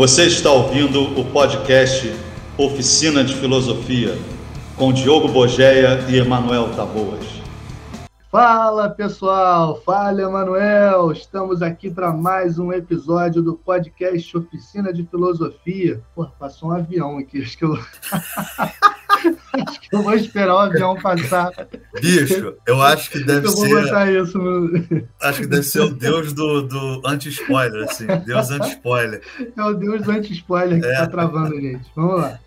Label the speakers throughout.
Speaker 1: Você está ouvindo o podcast Oficina de Filosofia com Diogo Bogeia e Emanuel Taboas.
Speaker 2: Fala pessoal, fala Emanuel, estamos aqui para mais um episódio do podcast Oficina de Filosofia. Pô, passou um avião aqui, acho que eu. acho que eu vou esperar o avião passar.
Speaker 3: Bicho, eu acho que deve
Speaker 2: eu
Speaker 3: ser.
Speaker 2: Vou botar isso no...
Speaker 3: Acho que deve ser o deus do, do anti-spoiler, assim. Deus anti-spoiler.
Speaker 2: É o deus anti-spoiler que é. tá travando, gente. Vamos lá.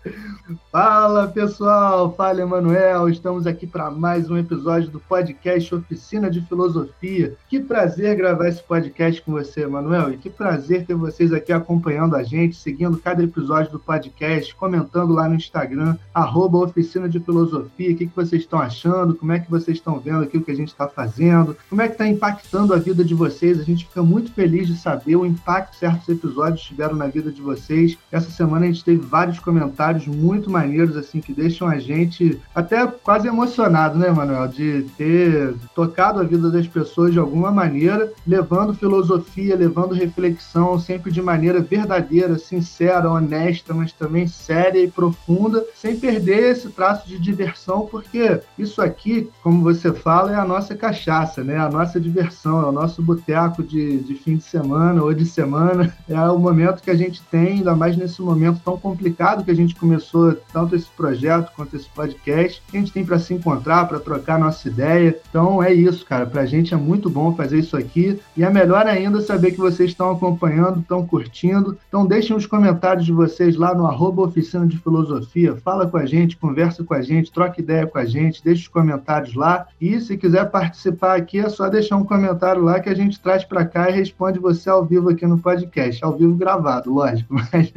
Speaker 2: Fala pessoal, fala Emanuel. Estamos aqui para mais um episódio do podcast Oficina de Filosofia. Que prazer gravar esse podcast com você, Emanuel. E que prazer ter vocês aqui acompanhando a gente, seguindo cada episódio do podcast, comentando lá no Instagram, arroba Oficina de Filosofia, o que, que vocês estão achando, como é que vocês estão vendo aqui o que a gente está fazendo, como é que está impactando a vida de vocês. A gente fica muito feliz de saber o impacto que certos episódios tiveram na vida de vocês. Essa semana a gente teve vários comentários muito maneiros, assim, que deixam a gente até quase emocionado, né, Manuel, de ter tocado a vida das pessoas de alguma maneira, levando filosofia, levando reflexão, sempre de maneira verdadeira, sincera, honesta, mas também séria e profunda, sem perder esse traço de diversão, porque isso aqui, como você fala, é a nossa cachaça, né? A nossa diversão, é o nosso boteco de, de fim de semana ou de semana. É o momento que a gente tem, ainda mais nesse momento tão complicado que a gente começou tanto esse projeto quanto esse podcast, que a gente tem para se encontrar, para trocar nossa ideia. Então é isso, cara. Para a gente é muito bom fazer isso aqui e é melhor ainda saber que vocês estão acompanhando, estão curtindo. Então deixem os comentários de vocês lá no arroba Oficina de Filosofia. Fala com a gente, conversa com a gente, troca ideia com a gente, deixa os comentários lá. E se quiser participar aqui, é só deixar um comentário lá que a gente traz para cá e responde você ao vivo aqui no podcast. Ao vivo gravado, lógico, mas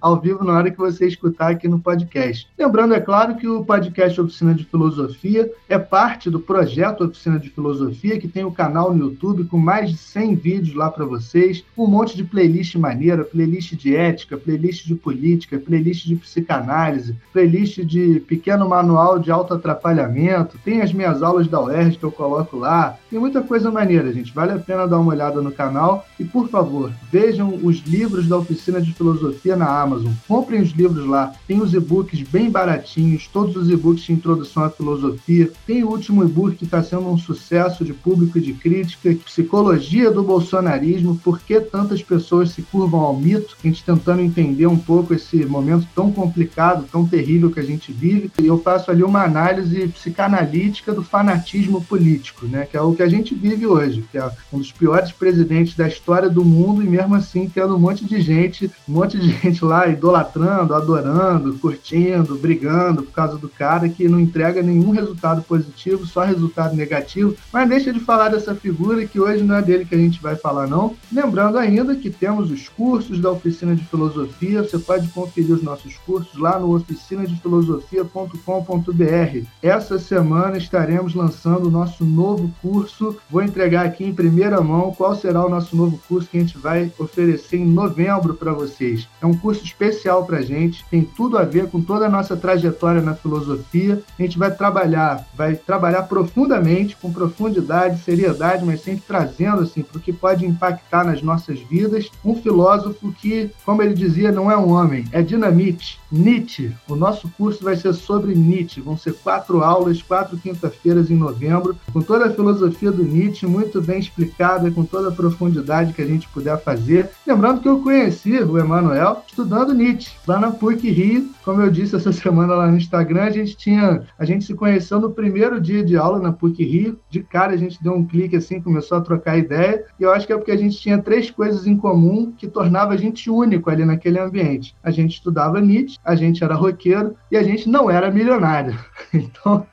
Speaker 2: ao vivo na hora que você escutar aqui no podcast. Lembrando, é claro, que o podcast Oficina de Filosofia é parte do projeto Oficina de Filosofia, que tem o canal no YouTube com mais de 100 vídeos lá para vocês, um monte de playlist maneira, playlist de ética, playlist de política, playlist de psicanálise, playlist de pequeno manual de autoatrapalhamento, tem as minhas aulas da UERJ que eu coloco lá, tem muita coisa maneira, gente. Vale a pena dar uma olhada no canal e, por favor, vejam os livros da Oficina de Filosofia na Amazon. Comprem os livros lá. Tem os e-books bem baratinhos, todos os e-books de introdução à filosofia. Tem o último e-book que está sendo um sucesso de público e de crítica, Psicologia do Bolsonarismo, por que tantas pessoas se curvam ao mito, a gente tentando entender um pouco esse momento tão complicado, tão terrível que a gente vive. E eu faço ali uma análise psicanalítica do fanatismo político, né, que é o que a gente vive hoje, que é um dos piores presidentes da história do mundo e mesmo assim tendo um monte de gente, um monte de gente lá idolatrando, adorando, curtindo, brigando por causa do cara que não entrega nenhum resultado positivo, só resultado negativo. Mas deixa de falar dessa figura que hoje não é dele que a gente vai falar não. Lembrando ainda que temos os cursos da Oficina de Filosofia, você pode conferir os nossos cursos lá no oficinadefilosofia.com.br. Essa semana estaremos lançando o nosso novo curso. Vou entregar aqui em primeira mão qual será o nosso novo curso que a gente vai oferecer em novembro para vocês. É um curso especial para a gente, tem tudo a ver com toda a nossa trajetória na filosofia. A gente vai trabalhar, vai trabalhar profundamente, com profundidade, seriedade, mas sempre trazendo assim para o que pode impactar nas nossas vidas. Um filósofo que, como ele dizia, não é um homem, é dinamite. Nietzsche. O nosso curso vai ser sobre Nietzsche. Vão ser quatro aulas, quatro quinta-feiras em novembro, com toda a filosofia do Nietzsche muito bem explicada, com toda a profundidade que a gente puder fazer. Lembrando que eu conheci o Emanuel estudando Nietzsche, lá na PUC Rio. Como eu disse essa semana lá no Instagram, a gente tinha, a gente se conheceu no primeiro dia de aula na PUC Rio. De cara a gente deu um clique assim, começou a trocar ideia. E eu acho que é porque a gente tinha três coisas em comum que tornava a gente único ali naquele ambiente. A gente estudava Nietzsche, a gente era roqueiro e a gente não era milionário. Então,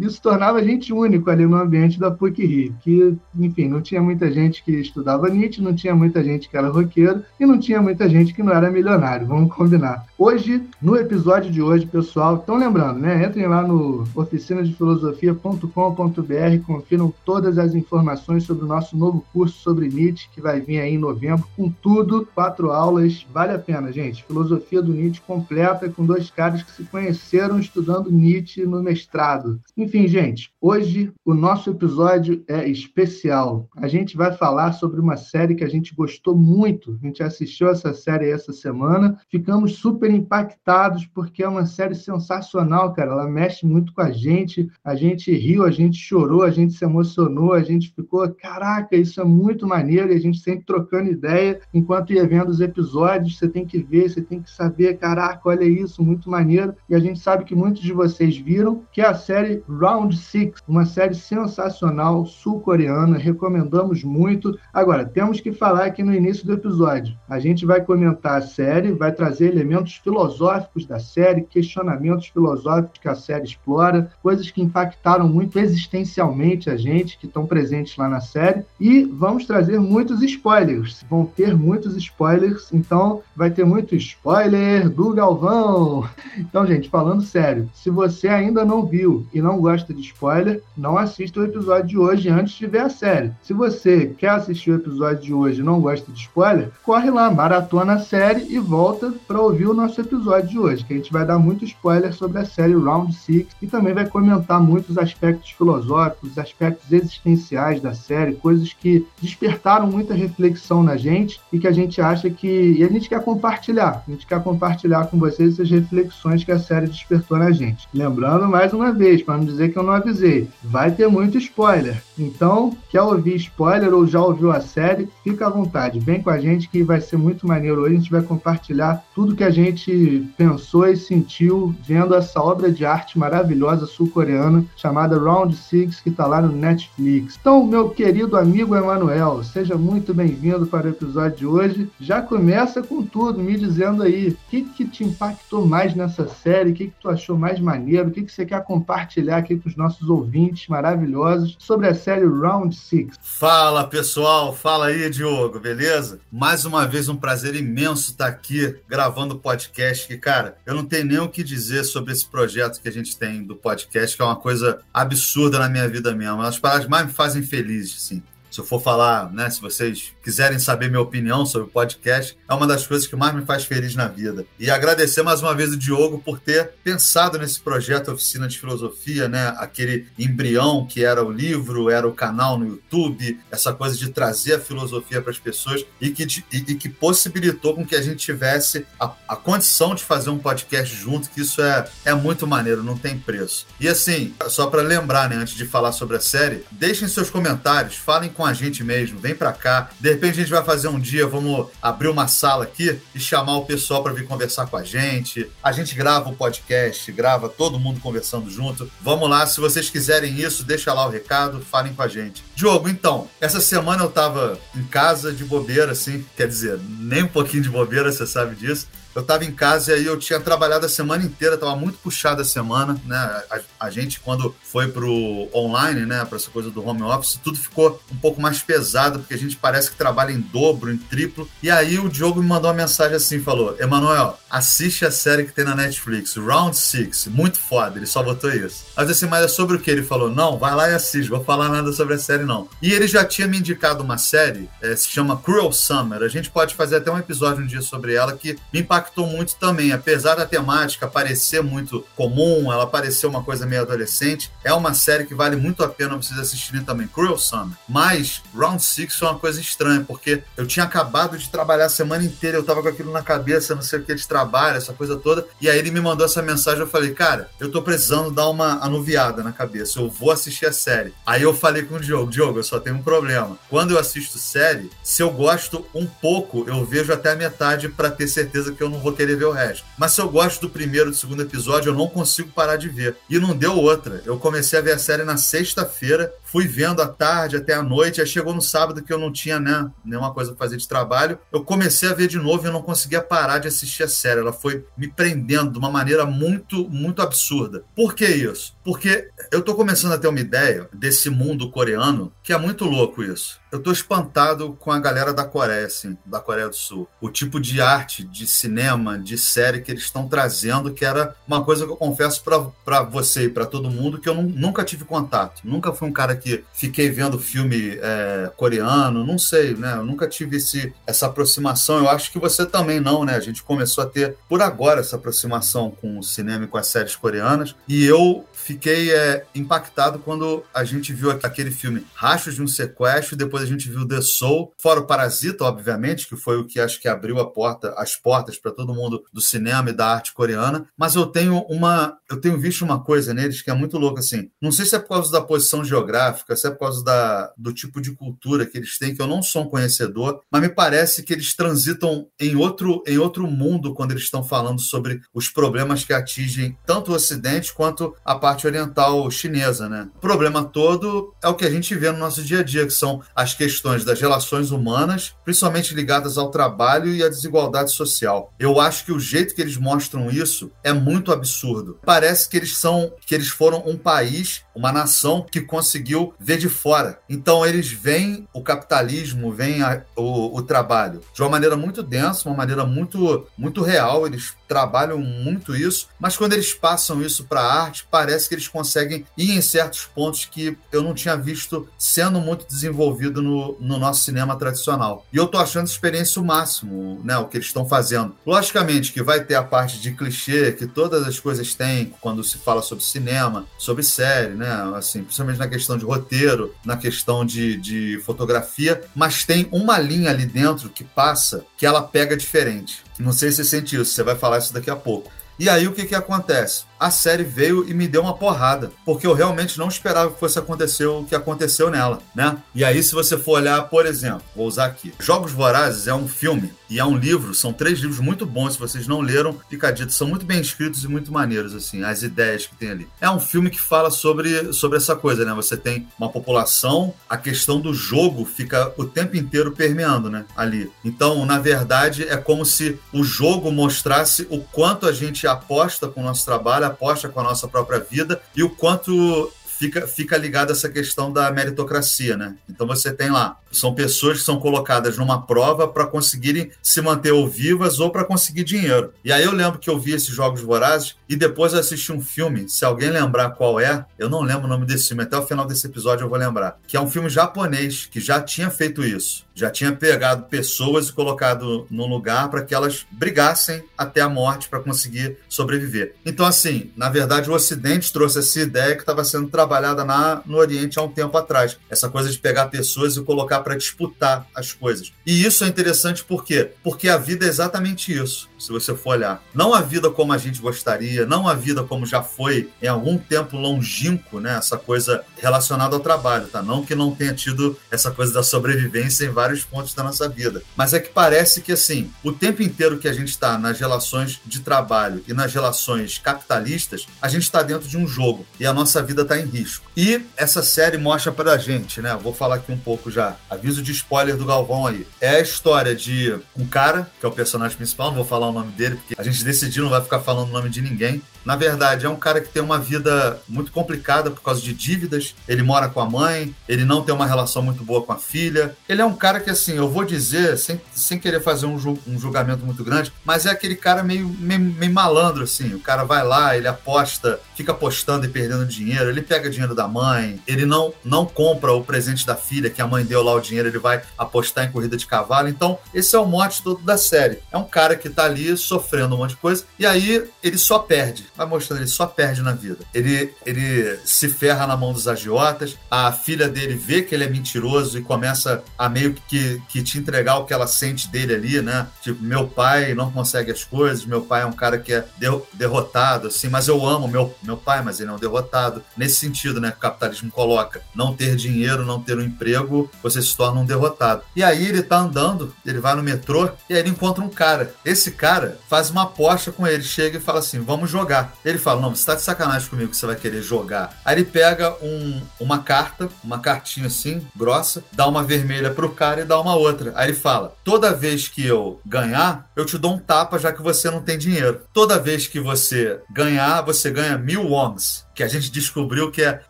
Speaker 2: isso tornava a gente único ali no ambiente da PUC Rio, que, enfim, não tinha muita gente que estudava Nietzsche, não tinha muita gente que era roqueiro e não tinha muita gente que não era milionário, vamos combinar. Hoje, no episódio de hoje, pessoal, estão lembrando, né? Entrem lá no oficinadefilosofia.com.br, confiram todas as informações sobre o nosso novo curso sobre Nietzsche, que vai vir aí em novembro, com tudo, quatro aulas, vale a pena, gente. Filosofia do Nietzsche completa, com dois caras que se conheceram estudando Nietzsche no mestrado. Enfim, gente, hoje o nosso episódio é especial. A gente vai falar sobre uma série que a gente gostou muito. A gente assistiu essa série essa semana, ficamos super impactados porque é uma série sensacional, cara. Ela mexe muito com a gente. A gente riu, a gente chorou, a gente se emocionou, a gente ficou, caraca, isso é muito maneiro. E a gente sempre trocando ideia enquanto ia vendo os episódios. Você tem que ver, você tem que saber, caraca, olha isso, muito maneiro. E a gente sabe que muitos de vocês viram, que é a série Round Six, uma série sensacional sul-coreana. Recomendamos muito. Agora, temos que falar aqui no início do episódio. A gente vai comentar a série, vai trazer elementos filosóficos da série, questionamentos filosóficos que a série explora, coisas que impactaram muito existencialmente a gente, que estão presentes lá na série. E vamos trazer muitos spoilers. Vão ter muitos spoilers, então vai ter muito spoiler do Galvão. Então, gente, falando sério, se você ainda não viu e não gosta de spoiler, não assista o episódio de hoje antes de ver a série. Se você quer assistir o episódio de hoje e não gosta de spoiler, corre lá, maratona a série e volta para ouvir o nosso episódio de hoje, que a gente vai dar muito spoiler sobre a série Round Six e também vai comentar muitos aspectos filosóficos, aspectos existenciais da série, coisas que despertaram muita reflexão na gente e que a gente acha que. e a gente quer compartilhar. A gente quer compartilhar com vocês essas reflexões que a série despertou na gente. Lembrando mais uma vez, para não dizer que eu não avisei, vai ter muito spoiler. Então, quer ouvir spoiler ou já ouviu a série, fica à vontade, vem com a gente que vai ser muito maneiro hoje. A gente vai compartilhar tudo que a gente pensou e sentiu vendo essa obra de arte maravilhosa sul-coreana chamada Round Six, que está lá no Netflix. Então, meu querido amigo Emanuel, seja muito bem-vindo para o episódio de hoje. Já começa com tudo, me dizendo aí o que, que te impactou mais nessa série, o que, que tu achou mais maneiro, o que, que você quer compartilhar aqui com os nossos ouvintes maravilhosos sobre a série Round Six.
Speaker 3: Fala pessoal, fala aí, Diogo, beleza? Mais uma vez um prazer imenso estar aqui gravando o podcast. Que, cara, eu não tenho nem o que dizer sobre esse projeto que a gente tem do podcast, que é uma coisa absurda na minha vida mesmo. As palavras mais me fazem feliz, assim se eu for falar, né, se vocês quiserem saber minha opinião sobre o podcast, é uma das coisas que mais me faz feliz na vida. E agradecer mais uma vez o Diogo por ter pensado nesse projeto Oficina de Filosofia, né, aquele embrião que era o livro, era o canal no YouTube, essa coisa de trazer a filosofia para as pessoas e que, e, e, que possibilitou com que a gente tivesse a, a condição de fazer um podcast junto, que isso é, é muito maneiro, não tem preço. E assim, só para lembrar, né, antes de falar sobre a série, deixem seus comentários, falem com a gente mesmo, vem para cá. De repente a gente vai fazer um dia, vamos abrir uma sala aqui e chamar o pessoal para vir conversar com a gente. A gente grava o podcast, grava todo mundo conversando junto. Vamos lá, se vocês quiserem isso, deixa lá o recado, falem com a gente. Diogo, então, essa semana eu tava em casa de bobeira, assim, quer dizer, nem um pouquinho de bobeira, você sabe disso eu estava em casa e aí eu tinha trabalhado a semana inteira, estava muito puxada a semana, né? A, a, gente, quando foi pro online, né, para essa coisa do home office, tudo ficou um pouco mais pesado, porque a gente parece que trabalha em dobro, em triplo. E aí o Diogo me mandou uma mensagem assim, falou, Emanuel, assiste a série que tem na Netflix, Round Six, muito foda, ele só botou isso. Mas assim, mas é sobre o que? Ele falou, não, vai lá e assiste, vou falar nada sobre a série não. E ele já tinha me indicado uma série, é, se chama Cruel Summer, a gente pode fazer até um episódio um dia sobre ela, que me impactou impactou muito também. Apesar da temática parecer muito comum, ela parecer uma coisa meio adolescente, é uma série que vale muito a pena vocês assistirem também, Cruel Summer. Mas Round Six foi uma coisa estranha, porque eu tinha acabado de trabalhar a semana inteira, eu tava com aquilo na cabeça, não sei o que de trabalho, essa coisa toda, e aí ele me mandou essa mensagem, eu falei, cara, eu tô precisando dar uma anuviada na cabeça, eu vou assistir a série. Aí eu falei com o Diogo, Diogo, eu só tenho um problema. Quando eu assisto série, se eu gosto um pouco, eu vejo até a metade para ter certeza que eu não não vou querer ver o resto. Mas se eu gosto do primeiro e do segundo episódio, eu não consigo parar de ver. E não deu outra. Eu comecei a ver a série na sexta-feira, fui vendo à tarde até à noite, aí chegou no sábado que eu não tinha né, nenhuma coisa pra fazer de trabalho. Eu comecei a ver de novo e eu não conseguia parar de assistir a série. Ela foi me prendendo de uma maneira muito, muito absurda. Por que isso? Porque eu tô começando a ter uma ideia desse mundo coreano que é muito louco isso. Eu tô espantado com a galera da Coreia, assim, da Coreia do Sul. O tipo de arte, de cinema, de série que eles estão trazendo, que era uma coisa que eu confesso para você e para todo mundo que eu nunca tive contato. Nunca fui um cara que fiquei vendo filme é, coreano, não sei, né? Eu nunca tive esse, essa aproximação. Eu acho que você também não, né? A gente começou a ter por agora essa aproximação com o cinema e com as séries coreanas. E eu fiquei é, impactado quando a gente viu aquele filme Rachos de um Sequestro, depois a gente viu The Soul, fora o Parasita, obviamente, que foi o que acho que abriu a porta, as portas para todo mundo do cinema e da arte coreana. Mas eu tenho uma, eu tenho visto uma coisa neles que é muito louca assim. Não sei se é por causa da posição geográfica, se é por causa da, do tipo de cultura que eles têm, que eu não sou um conhecedor, mas me parece que eles transitam em outro, em outro mundo quando eles estão falando sobre os problemas que atingem tanto o Ocidente quanto a parte parte oriental chinesa, né? O problema todo é o que a gente vê no nosso dia a dia, que são as questões das relações humanas, principalmente ligadas ao trabalho e à desigualdade social. Eu acho que o jeito que eles mostram isso é muito absurdo. Parece que eles são, que eles foram um país, uma nação que conseguiu ver de fora. Então eles veem o capitalismo, veem a, o, o trabalho de uma maneira muito densa, uma maneira muito, muito real. Eles trabalham muito isso, mas quando eles passam isso para a arte, parece que eles conseguem ir em certos pontos que eu não tinha visto sendo muito desenvolvido no, no nosso cinema tradicional. E eu tô achando experiência o máximo, né? O que eles estão fazendo. Logicamente que vai ter a parte de clichê que todas as coisas têm quando se fala sobre cinema, sobre série, né? Assim, principalmente na questão de roteiro, na questão de, de fotografia, mas tem uma linha ali dentro que passa que ela pega diferente. Não sei se você sente isso, você vai falar isso daqui a pouco. E aí o que, que acontece? A série veio e me deu uma porrada, porque eu realmente não esperava que fosse acontecer o que aconteceu nela, né? E aí, se você for olhar, por exemplo, vou usar aqui: Jogos Vorazes é um filme e é um livro, são três livros muito bons. Se vocês não leram, fica dito, são muito bem escritos e muito maneiros, assim, as ideias que tem ali. É um filme que fala sobre, sobre essa coisa, né? Você tem uma população, a questão do jogo fica o tempo inteiro permeando, né? Ali. Então, na verdade, é como se o jogo mostrasse o quanto a gente aposta com o nosso trabalho aposta com a nossa própria vida e o quanto fica, fica ligado a essa questão da meritocracia, né? Então você tem lá, são pessoas que são colocadas numa prova para conseguirem se manter ou vivas ou para conseguir dinheiro. E aí eu lembro que eu vi esses Jogos Vorazes e depois eu assisti um filme, se alguém lembrar qual é, eu não lembro o nome desse filme, até o final desse episódio eu vou lembrar, que é um filme japonês que já tinha feito isso. Já tinha pegado pessoas e colocado num lugar para que elas brigassem até a morte para conseguir sobreviver. Então, assim, na verdade, o Ocidente trouxe essa ideia que estava sendo trabalhada trabalhada na, no Oriente há um tempo atrás. Essa coisa de pegar pessoas e colocar para disputar as coisas. E isso é interessante por quê? Porque a vida é exatamente isso, se você for olhar. Não a vida como a gente gostaria, não a vida como já foi em algum tempo longínquo, né? Essa coisa relacionada ao trabalho, tá? Não que não tenha tido essa coisa da sobrevivência em vários pontos da nossa vida. Mas é que parece que, assim, o tempo inteiro que a gente está nas relações de trabalho e nas relações capitalistas, a gente está dentro de um jogo e a nossa vida está em risco. E essa série mostra pra gente, né? Vou falar aqui um pouco já. Aviso de spoiler do Galvão aí. É a história de um cara, que é o personagem principal, não vou falar o nome dele, porque a gente decidiu, não vai ficar falando o nome de ninguém. Na verdade, é um cara que tem uma vida muito complicada por causa de dívidas. Ele mora com a mãe, ele não tem uma relação muito boa com a filha. Ele é um cara que, assim, eu vou dizer, sem, sem querer fazer um, um julgamento muito grande, mas é aquele cara meio, meio, meio malandro, assim. O cara vai lá, ele aposta, fica apostando e perdendo dinheiro, ele pega dinheiro da mãe, ele não, não compra o presente da filha, que a mãe deu lá o dinheiro, ele vai apostar em corrida de cavalo. Então, esse é o mote todo da série. É um cara que tá ali sofrendo um monte de coisa, e aí ele só perde vai mostrando, ele só perde na vida. Ele, ele se ferra na mão dos agiotas, a filha dele vê que ele é mentiroso e começa a meio que, que te entregar o que ela sente dele ali, né? Tipo, meu pai não consegue as coisas, meu pai é um cara que é derrotado, assim, mas eu amo meu, meu pai, mas ele é um derrotado. Nesse sentido, né, que o capitalismo coloca, não ter dinheiro, não ter um emprego, você se torna um derrotado. E aí ele tá andando, ele vai no metrô e aí ele encontra um cara. Esse cara faz uma aposta com ele, chega e fala assim: vamos jogar. Ele fala: Não, você tá de sacanagem comigo que você vai querer jogar. Aí ele pega um, uma carta, uma cartinha assim, grossa, dá uma vermelha pro cara e dá uma outra. Aí ele fala: Toda vez que eu ganhar, eu te dou um tapa já que você não tem dinheiro. Toda vez que você ganhar, você ganha mil wons. Que a gente descobriu que é R$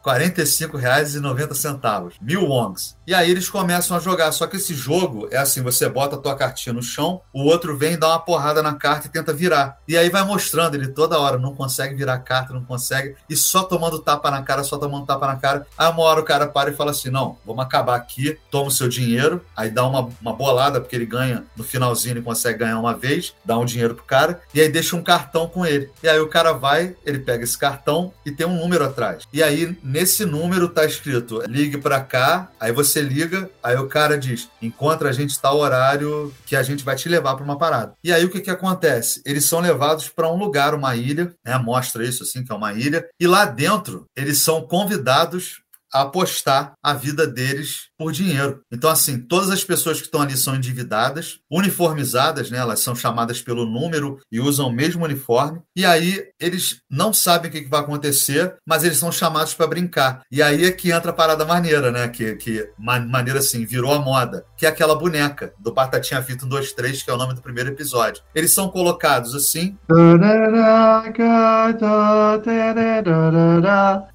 Speaker 3: 45,90. Mil wongs. E aí eles começam a jogar. Só que esse jogo é assim: você bota a tua cartinha no chão, o outro vem, dá uma porrada na carta e tenta virar. E aí vai mostrando ele toda hora, não consegue virar a carta, não consegue, e só tomando tapa na cara, só tomando tapa na cara. Aí uma hora o cara para e fala assim: não, vamos acabar aqui, toma o seu dinheiro, aí dá uma, uma bolada, porque ele ganha no finalzinho, ele consegue ganhar uma vez, dá um dinheiro pro cara, e aí deixa um cartão com ele. E aí o cara vai, ele pega esse cartão e tem um número atrás. E aí, nesse número tá escrito: ligue para cá, aí você liga, aí o cara diz: encontra a gente tal horário que a gente vai te levar para uma parada. E aí o que que acontece? Eles são levados para um lugar, uma ilha, né? Mostra isso assim, que é uma ilha, e lá dentro eles são convidados a apostar a vida deles por dinheiro. Então, assim, todas as pessoas que estão ali são endividadas, uniformizadas, né? Elas são chamadas pelo número e usam o mesmo uniforme. E aí eles não sabem o que vai acontecer, mas eles são chamados para brincar. E aí é que entra a parada maneira, né? Que, que maneira assim, virou a moda, que é aquela boneca do Batatinha Fita 1, 2, 3, que é o nome do primeiro episódio. Eles são colocados assim.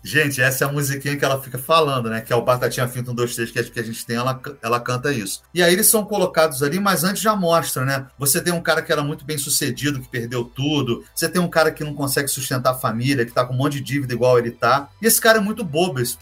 Speaker 3: Gente, essa é a musiquinha que ela fica falando, né? Que é o Batatinha Fita 1, 2, 3, que é que a gente tem, ela, ela canta isso. E aí eles são colocados ali, mas antes já mostra, né? Você tem um cara que era muito bem sucedido, que perdeu tudo. Você tem um cara que não consegue sustentar a família, que tá com um monte de dívida igual ele tá. E esse cara é muito bobo, esse,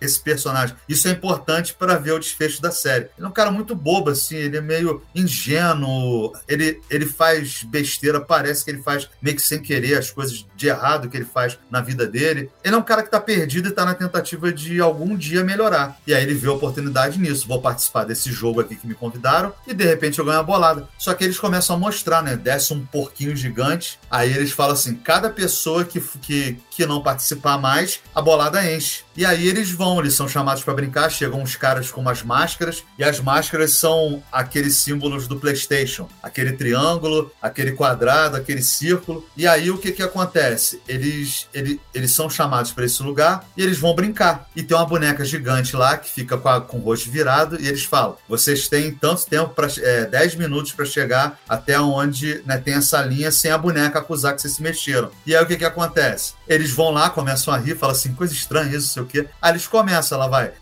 Speaker 3: esse personagem. Isso é importante para ver o desfecho da série. Ele é um cara muito bobo, assim, ele é meio ingênuo, ele, ele faz besteira, parece que ele faz meio que sem querer as coisas de errado que ele faz na vida dele. Ele é um cara que tá perdido e tá na tentativa de algum dia melhorar. E aí ele vê a oportunidade oportunidade nisso. Vou participar desse jogo aqui que me convidaram e de repente eu ganho a bolada. Só que eles começam a mostrar, né? Desce um porquinho gigante. Aí eles falam assim: cada pessoa que, que, que não participar mais, a bolada enche. E aí eles vão, eles são chamados para brincar. Chegam uns caras com umas máscaras. E as máscaras são aqueles símbolos do PlayStation: aquele triângulo, aquele quadrado, aquele círculo. E aí o que que acontece? Eles, eles, são chamados para esse lugar e eles vão brincar. E tem uma boneca gigante lá que fica com, a, com o rosto virado e eles falam: vocês têm tanto tempo para é, 10 minutos para chegar até onde né, tem essa linha sem a boneca acusar que vocês se mexeram. E aí o que, que acontece? Eles vão lá, começam a rir, falam assim: coisa estranha isso, sei o quê. Aí eles começam, ela vai.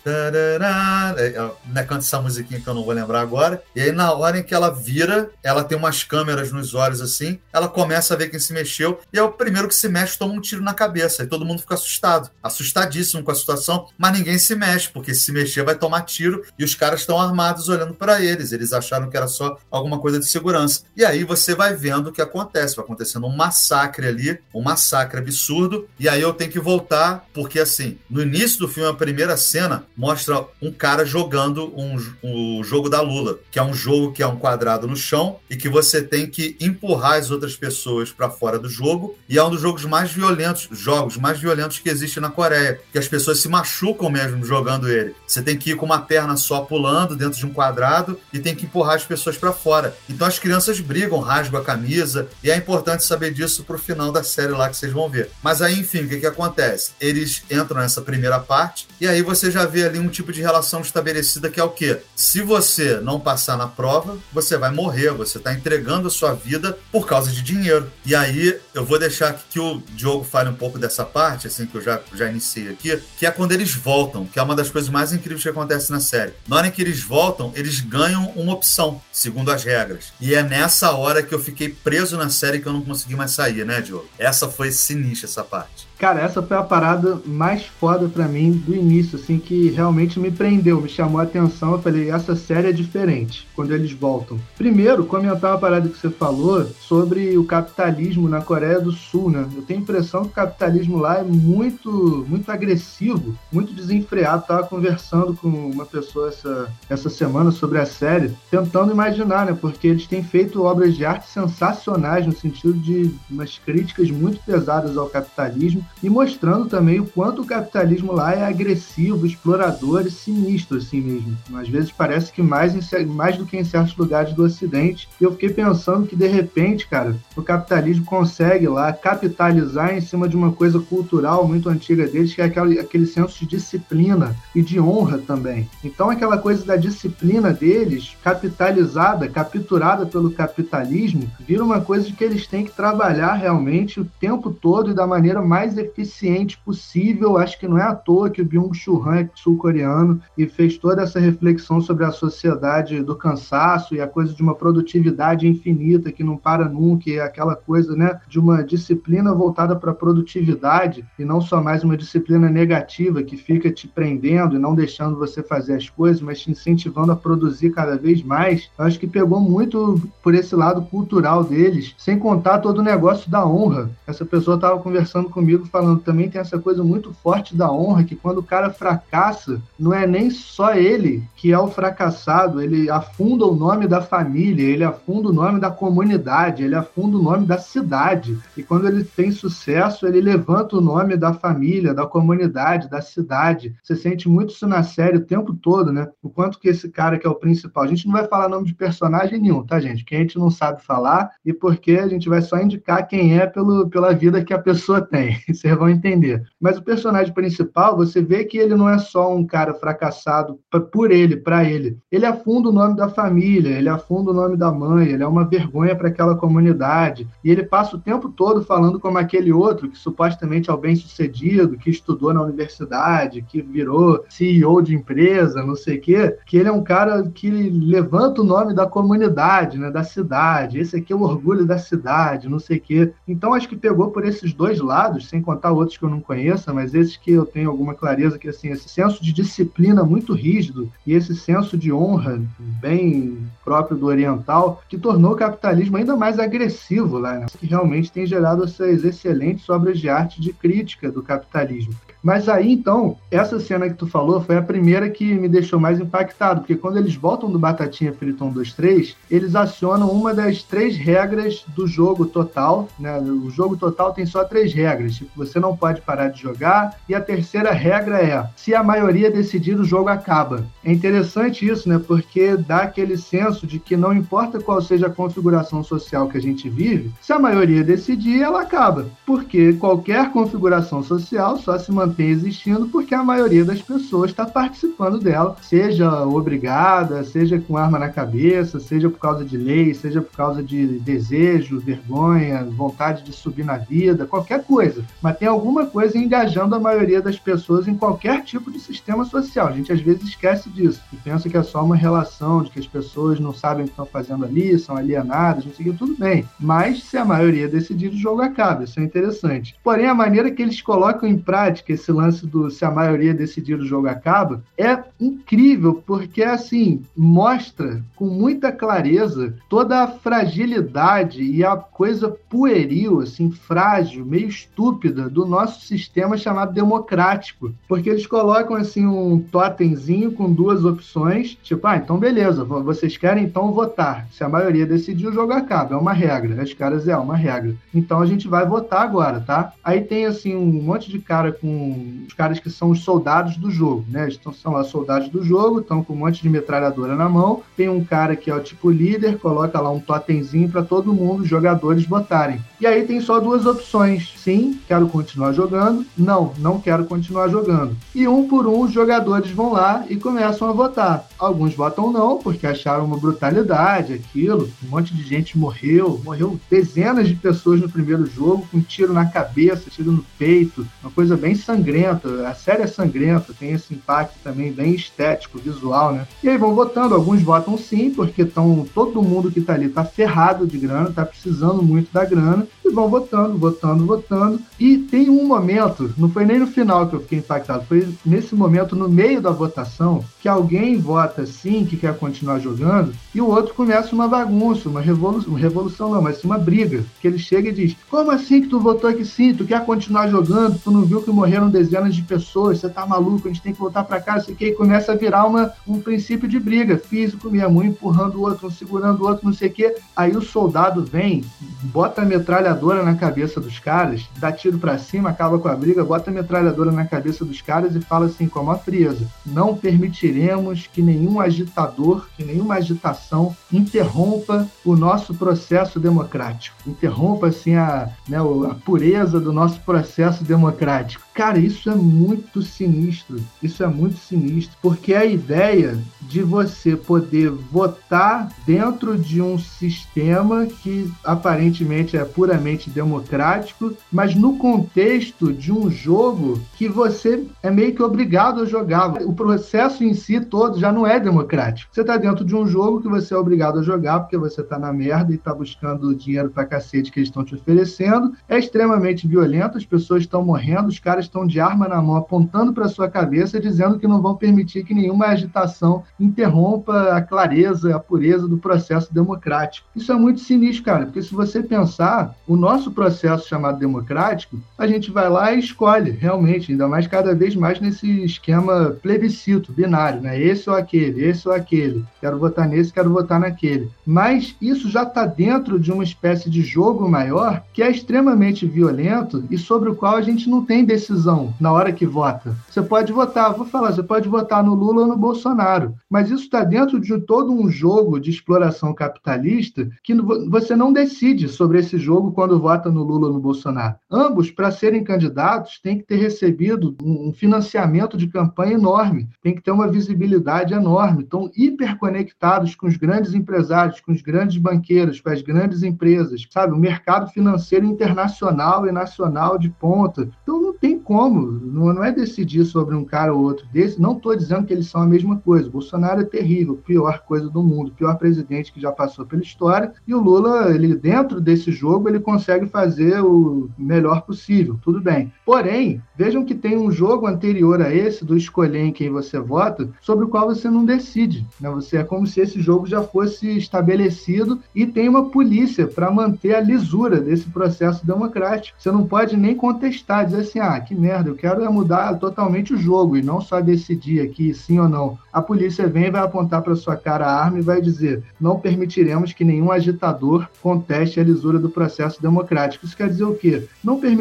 Speaker 3: Né, canta essa musiquinha que eu não vou lembrar agora. E aí, na hora em que ela vira, ela tem umas câmeras nos olhos assim, ela começa a ver quem se mexeu, e é o primeiro que se mexe toma um tiro na cabeça. E todo mundo fica assustado, assustadíssimo com a situação, mas ninguém se mexe, porque se mexer vai tomar tiro e os caras estão armados olhando para eles. Eles acharam que era só alguma coisa de segurança. E aí você vai vendo o que acontece. Vai acontecendo um massacre ali, um massacre absurdo. E aí eu tenho que voltar, porque assim, no início do filme, a primeira cena mostra um cara jogando um, um jogo da Lula, que é um jogo que é um quadrado no chão e que você tem que empurrar as outras pessoas para fora do jogo. E é um dos jogos mais violentos, jogos mais violentos que existe na Coreia, que as pessoas se machucam mesmo jogando ele. Você tem que ir com uma perna só pulando dentro de um quadrado e tem que empurrar as pessoas para fora. Então as crianças brigam, rasgam a camisa, e é importante saber disso pro final da série lá que vocês vão ver. Mas aí, enfim, o que, que acontece? Eles entram nessa primeira parte, e aí você já vê ali um tipo de relação estabelecida que é o quê? Se você não passar na prova, você vai morrer, você está entregando a sua vida por causa de dinheiro. E aí eu vou deixar que o Diogo fale um pouco dessa parte, assim, que eu já, já iniciei aqui, que é quando eles voltam, que é uma das coisas mais incríveis que acontece na série. Na hora que eles voltam, eles ganham uma opção, segundo as regras. E é nessa hora que eu fiquei preso na série que eu não consegui mais sair, né, Diogo? Essa foi sinistra, essa parte.
Speaker 2: Cara, essa foi a parada mais foda para mim do início, assim, que realmente me prendeu, me chamou a atenção. Eu falei, essa série é diferente quando eles voltam. Primeiro, comentar uma parada que você falou sobre o capitalismo na Coreia do Sul, né? Eu tenho a impressão que o capitalismo lá é muito, muito agressivo, muito desenfreado. Tava conversando com uma pessoa essa, essa semana sobre a série, tentando imaginar, né? Porque eles têm feito obras de arte sensacionais no sentido de umas críticas muito pesadas ao capitalismo e mostrando também o quanto o capitalismo lá é agressivo, explorador e sinistro, assim mesmo. Às vezes parece que mais, em, mais do que em certos lugares do Ocidente. E eu fiquei pensando que, de repente, cara, o capitalismo consegue lá capitalizar em cima de uma coisa cultural muito antiga deles, que é aquele, aquele senso de disciplina e de honra também. Então, aquela coisa da disciplina deles, capitalizada, capturada pelo capitalismo, vira uma coisa de que eles têm que trabalhar realmente o tempo todo e da maneira mais eficiente possível. Acho que não é à toa que o Byung-Chul Han é sul-coreano e fez toda essa reflexão sobre a sociedade do cansaço e a coisa de uma produtividade infinita que não para nunca, e é aquela coisa né, de uma disciplina voltada para a produtividade e não só mais uma disciplina negativa que fica te prendendo e não deixando você fazer as coisas, mas te incentivando a produzir cada vez mais. Eu acho que pegou muito por esse lado cultural deles, sem contar todo o negócio da honra. Essa pessoa estava conversando comigo falando também tem essa coisa muito forte da honra que quando o cara fracassa, não é nem só ele que é o fracassado, ele afunda o nome da família, ele afunda o nome da comunidade, ele afunda o nome da cidade. E quando ele tem sucesso, ele levanta o nome da família, da comunidade, da cidade. Você sente muito isso na série o tempo todo, né? O quanto que esse cara que é o principal. A gente não vai falar nome de personagem nenhum, tá, gente? Que a gente não sabe falar e porque a gente vai só indicar quem é pelo, pela vida que a pessoa tem. Vocês vão entender. Mas o personagem principal, você vê que ele não é só um cara fracassado por ele, para ele. Ele afunda o nome da família, ele afunda o nome da mãe, ele é uma vergonha para aquela comunidade. E ele passa o tempo todo falando como aquele outro que supostamente é o bem-sucedido, que estudou na universidade, que virou CEO de empresa, não sei o quê, que ele é um cara que levanta o nome da comunidade, né, da cidade. Esse aqui é o orgulho da cidade, não sei o quê. Então acho que pegou por esses dois lados, sem contar outros que eu não conheça, mas esses que eu tenho alguma clareza que assim, esse senso de disciplina muito rígido e esse senso de honra bem próprio do oriental, que tornou o capitalismo ainda mais agressivo lá, né? que realmente tem gerado essas excelentes obras de arte de crítica do capitalismo. Mas aí, então, essa cena que tu falou foi a primeira que me deixou mais impactado, porque quando eles voltam do Batatinha Frita 1, 2, 3, eles acionam uma das três regras do jogo total, né? O jogo total tem só três regras, tipo, você não pode parar de jogar, e a terceira regra é, se a maioria decidir, o jogo acaba. É interessante isso, né? Porque dá aquele senso de que não importa qual seja a configuração social que a gente vive, se a maioria decidir, ela acaba. Porque qualquer configuração social só se mantém existindo porque a maioria das pessoas está participando dela, seja obrigada, seja com arma na cabeça, seja por causa de lei, seja por causa de desejo, vergonha, vontade de subir na vida, qualquer coisa. Mas tem alguma coisa engajando a maioria das pessoas em qualquer tipo de sistema social. A gente às vezes esquece disso e pensa que é só uma relação, de que as pessoas não sabem o que estão fazendo ali, são alienadas, não sei o que, tudo bem. Mas se a maioria decidir, o jogo acaba. Isso é interessante. Porém, a maneira que eles colocam em prática esse lance do se a maioria decidir o jogo acaba, é incrível, porque assim, mostra com muita clareza toda a fragilidade e a coisa pueril, assim, frágil, meio estúpida do nosso sistema chamado democrático. Porque eles colocam assim um totemzinho com duas opções, tipo, ah, então beleza, vocês querem então votar. Se a maioria decidir, o jogo acaba, é uma regra. As caras é uma regra. Então a gente vai votar agora, tá? Aí tem assim um monte de cara com os caras que são os soldados do jogo, né? Eles são lá soldados do jogo, estão com um monte de metralhadora na mão. Tem um cara que é o tipo líder, coloca lá um totemzinho para todo mundo, os jogadores botarem. E aí tem só duas opções. Sim, quero continuar jogando. Não, não quero continuar jogando. E um por um os jogadores vão lá e começam a votar. Alguns votam não, porque acharam uma brutalidade aquilo. Um monte de gente morreu, morreu dezenas de pessoas no primeiro jogo, com tiro na cabeça, tiro no peito, uma coisa bem sangrenta. A série é sangrenta, tem esse impacto também bem estético, visual, né? E aí vão votando. Alguns votam sim, porque estão todo mundo que está ali está ferrado de grana, está precisando muito da grana e vão votando, votando, votando. E tem um momento, não foi nem no final que eu fiquei impactado, foi nesse momento, no meio da votação, que alguém vota sim, que quer continuar jogando, e o outro começa uma bagunça, uma revolução, revolução não, mas uma briga. Que ele chega e diz: Como assim que tu votou que sim? Tu quer continuar jogando? Tu não viu que morreram dezenas de pessoas? Você tá maluco? A gente tem que voltar para casa, sei que. E começa a virar uma, um princípio de briga físico mesmo, um empurrando o outro, um segurando o outro, não sei o quê. Aí o soldado vem, bota a metralhadora na cabeça dos caras, dá tiro para cima, acaba com a briga, bota a metralhadora na cabeça dos caras e fala assim, com a frieza: não permitiremos que nenhum agitador, que nenhuma agitação interrompa o nosso processo democrático, interrompa assim a, né, a pureza do nosso processo democrático. Cara, isso é muito sinistro. Isso é muito sinistro, porque a ideia de você poder votar dentro de um sistema que aparentemente é puramente democrático, mas no contexto de um jogo que você é meio que obrigado a jogar. O processo em si todo já não é democrático. Você está dentro de um jogo que você é obrigado a jogar porque você está na merda e está buscando dinheiro pra cacete que eles estão te oferecendo. É extremamente violento, as pessoas estão morrendo, os caras estão de arma na mão apontando para sua cabeça, dizendo que não vão permitir que nenhuma agitação interrompa a clareza, a pureza do processo democrático. Isso é muito sinistro, cara, porque se você pensar, o nosso processo chamado democrático, a gente vai lá e escolhe, realmente, ainda mais cada vez mais nesse esquema plebiscito, binário, né? Esse ou aquele, esse ou aquele. Quero votar nesse, quero votar naquele. Mas isso já está dentro de uma espécie de jogo maior que é extremamente violento e sobre o qual a gente não tem decisão na hora que vota. Você pode votar, vou falar, você pode votar no Lula ou no Bolsonaro, mas isso está dentro de todo um jogo de exploração capitalista que você não decide sobre esse jogo quando vota no Lula ou no Bolsonaro. Ambos, para serem candidatos, têm que ter recebido um financiamento de campanha enorme, tem que ter uma visibilidade enorme, estão hiperconectados com os grandes empresários, com os grandes banqueiros, com as grandes empresas, sabe? O mercado financeiro internacional e nacional de ponta. Então não tem como não, é decidir sobre um cara ou outro desse. Não estou dizendo que eles são a mesma coisa. Bolsonaro é terrível, pior coisa do mundo, pior presidente que já passou pela história. E o Lula, ele dentro desse jogo, ele consegue fazer o melhor possível. Tudo bem. Porém, vejam que tem um jogo anterior a esse do escolher em quem você vota, sobre o qual você não decide. Né? Você é como se esse jogo já fosse estabelecido e tem uma polícia para manter a lisura desse processo democrático. Você não pode nem contestar, dizer assim, ah, que merda, eu quero é mudar totalmente o jogo e não só decidir aqui sim ou não. A polícia vem e vai apontar para sua cara a arma e vai dizer: não permitiremos que nenhum agitador conteste a lisura do processo democrático. Isso quer dizer o quê? Não permitiremos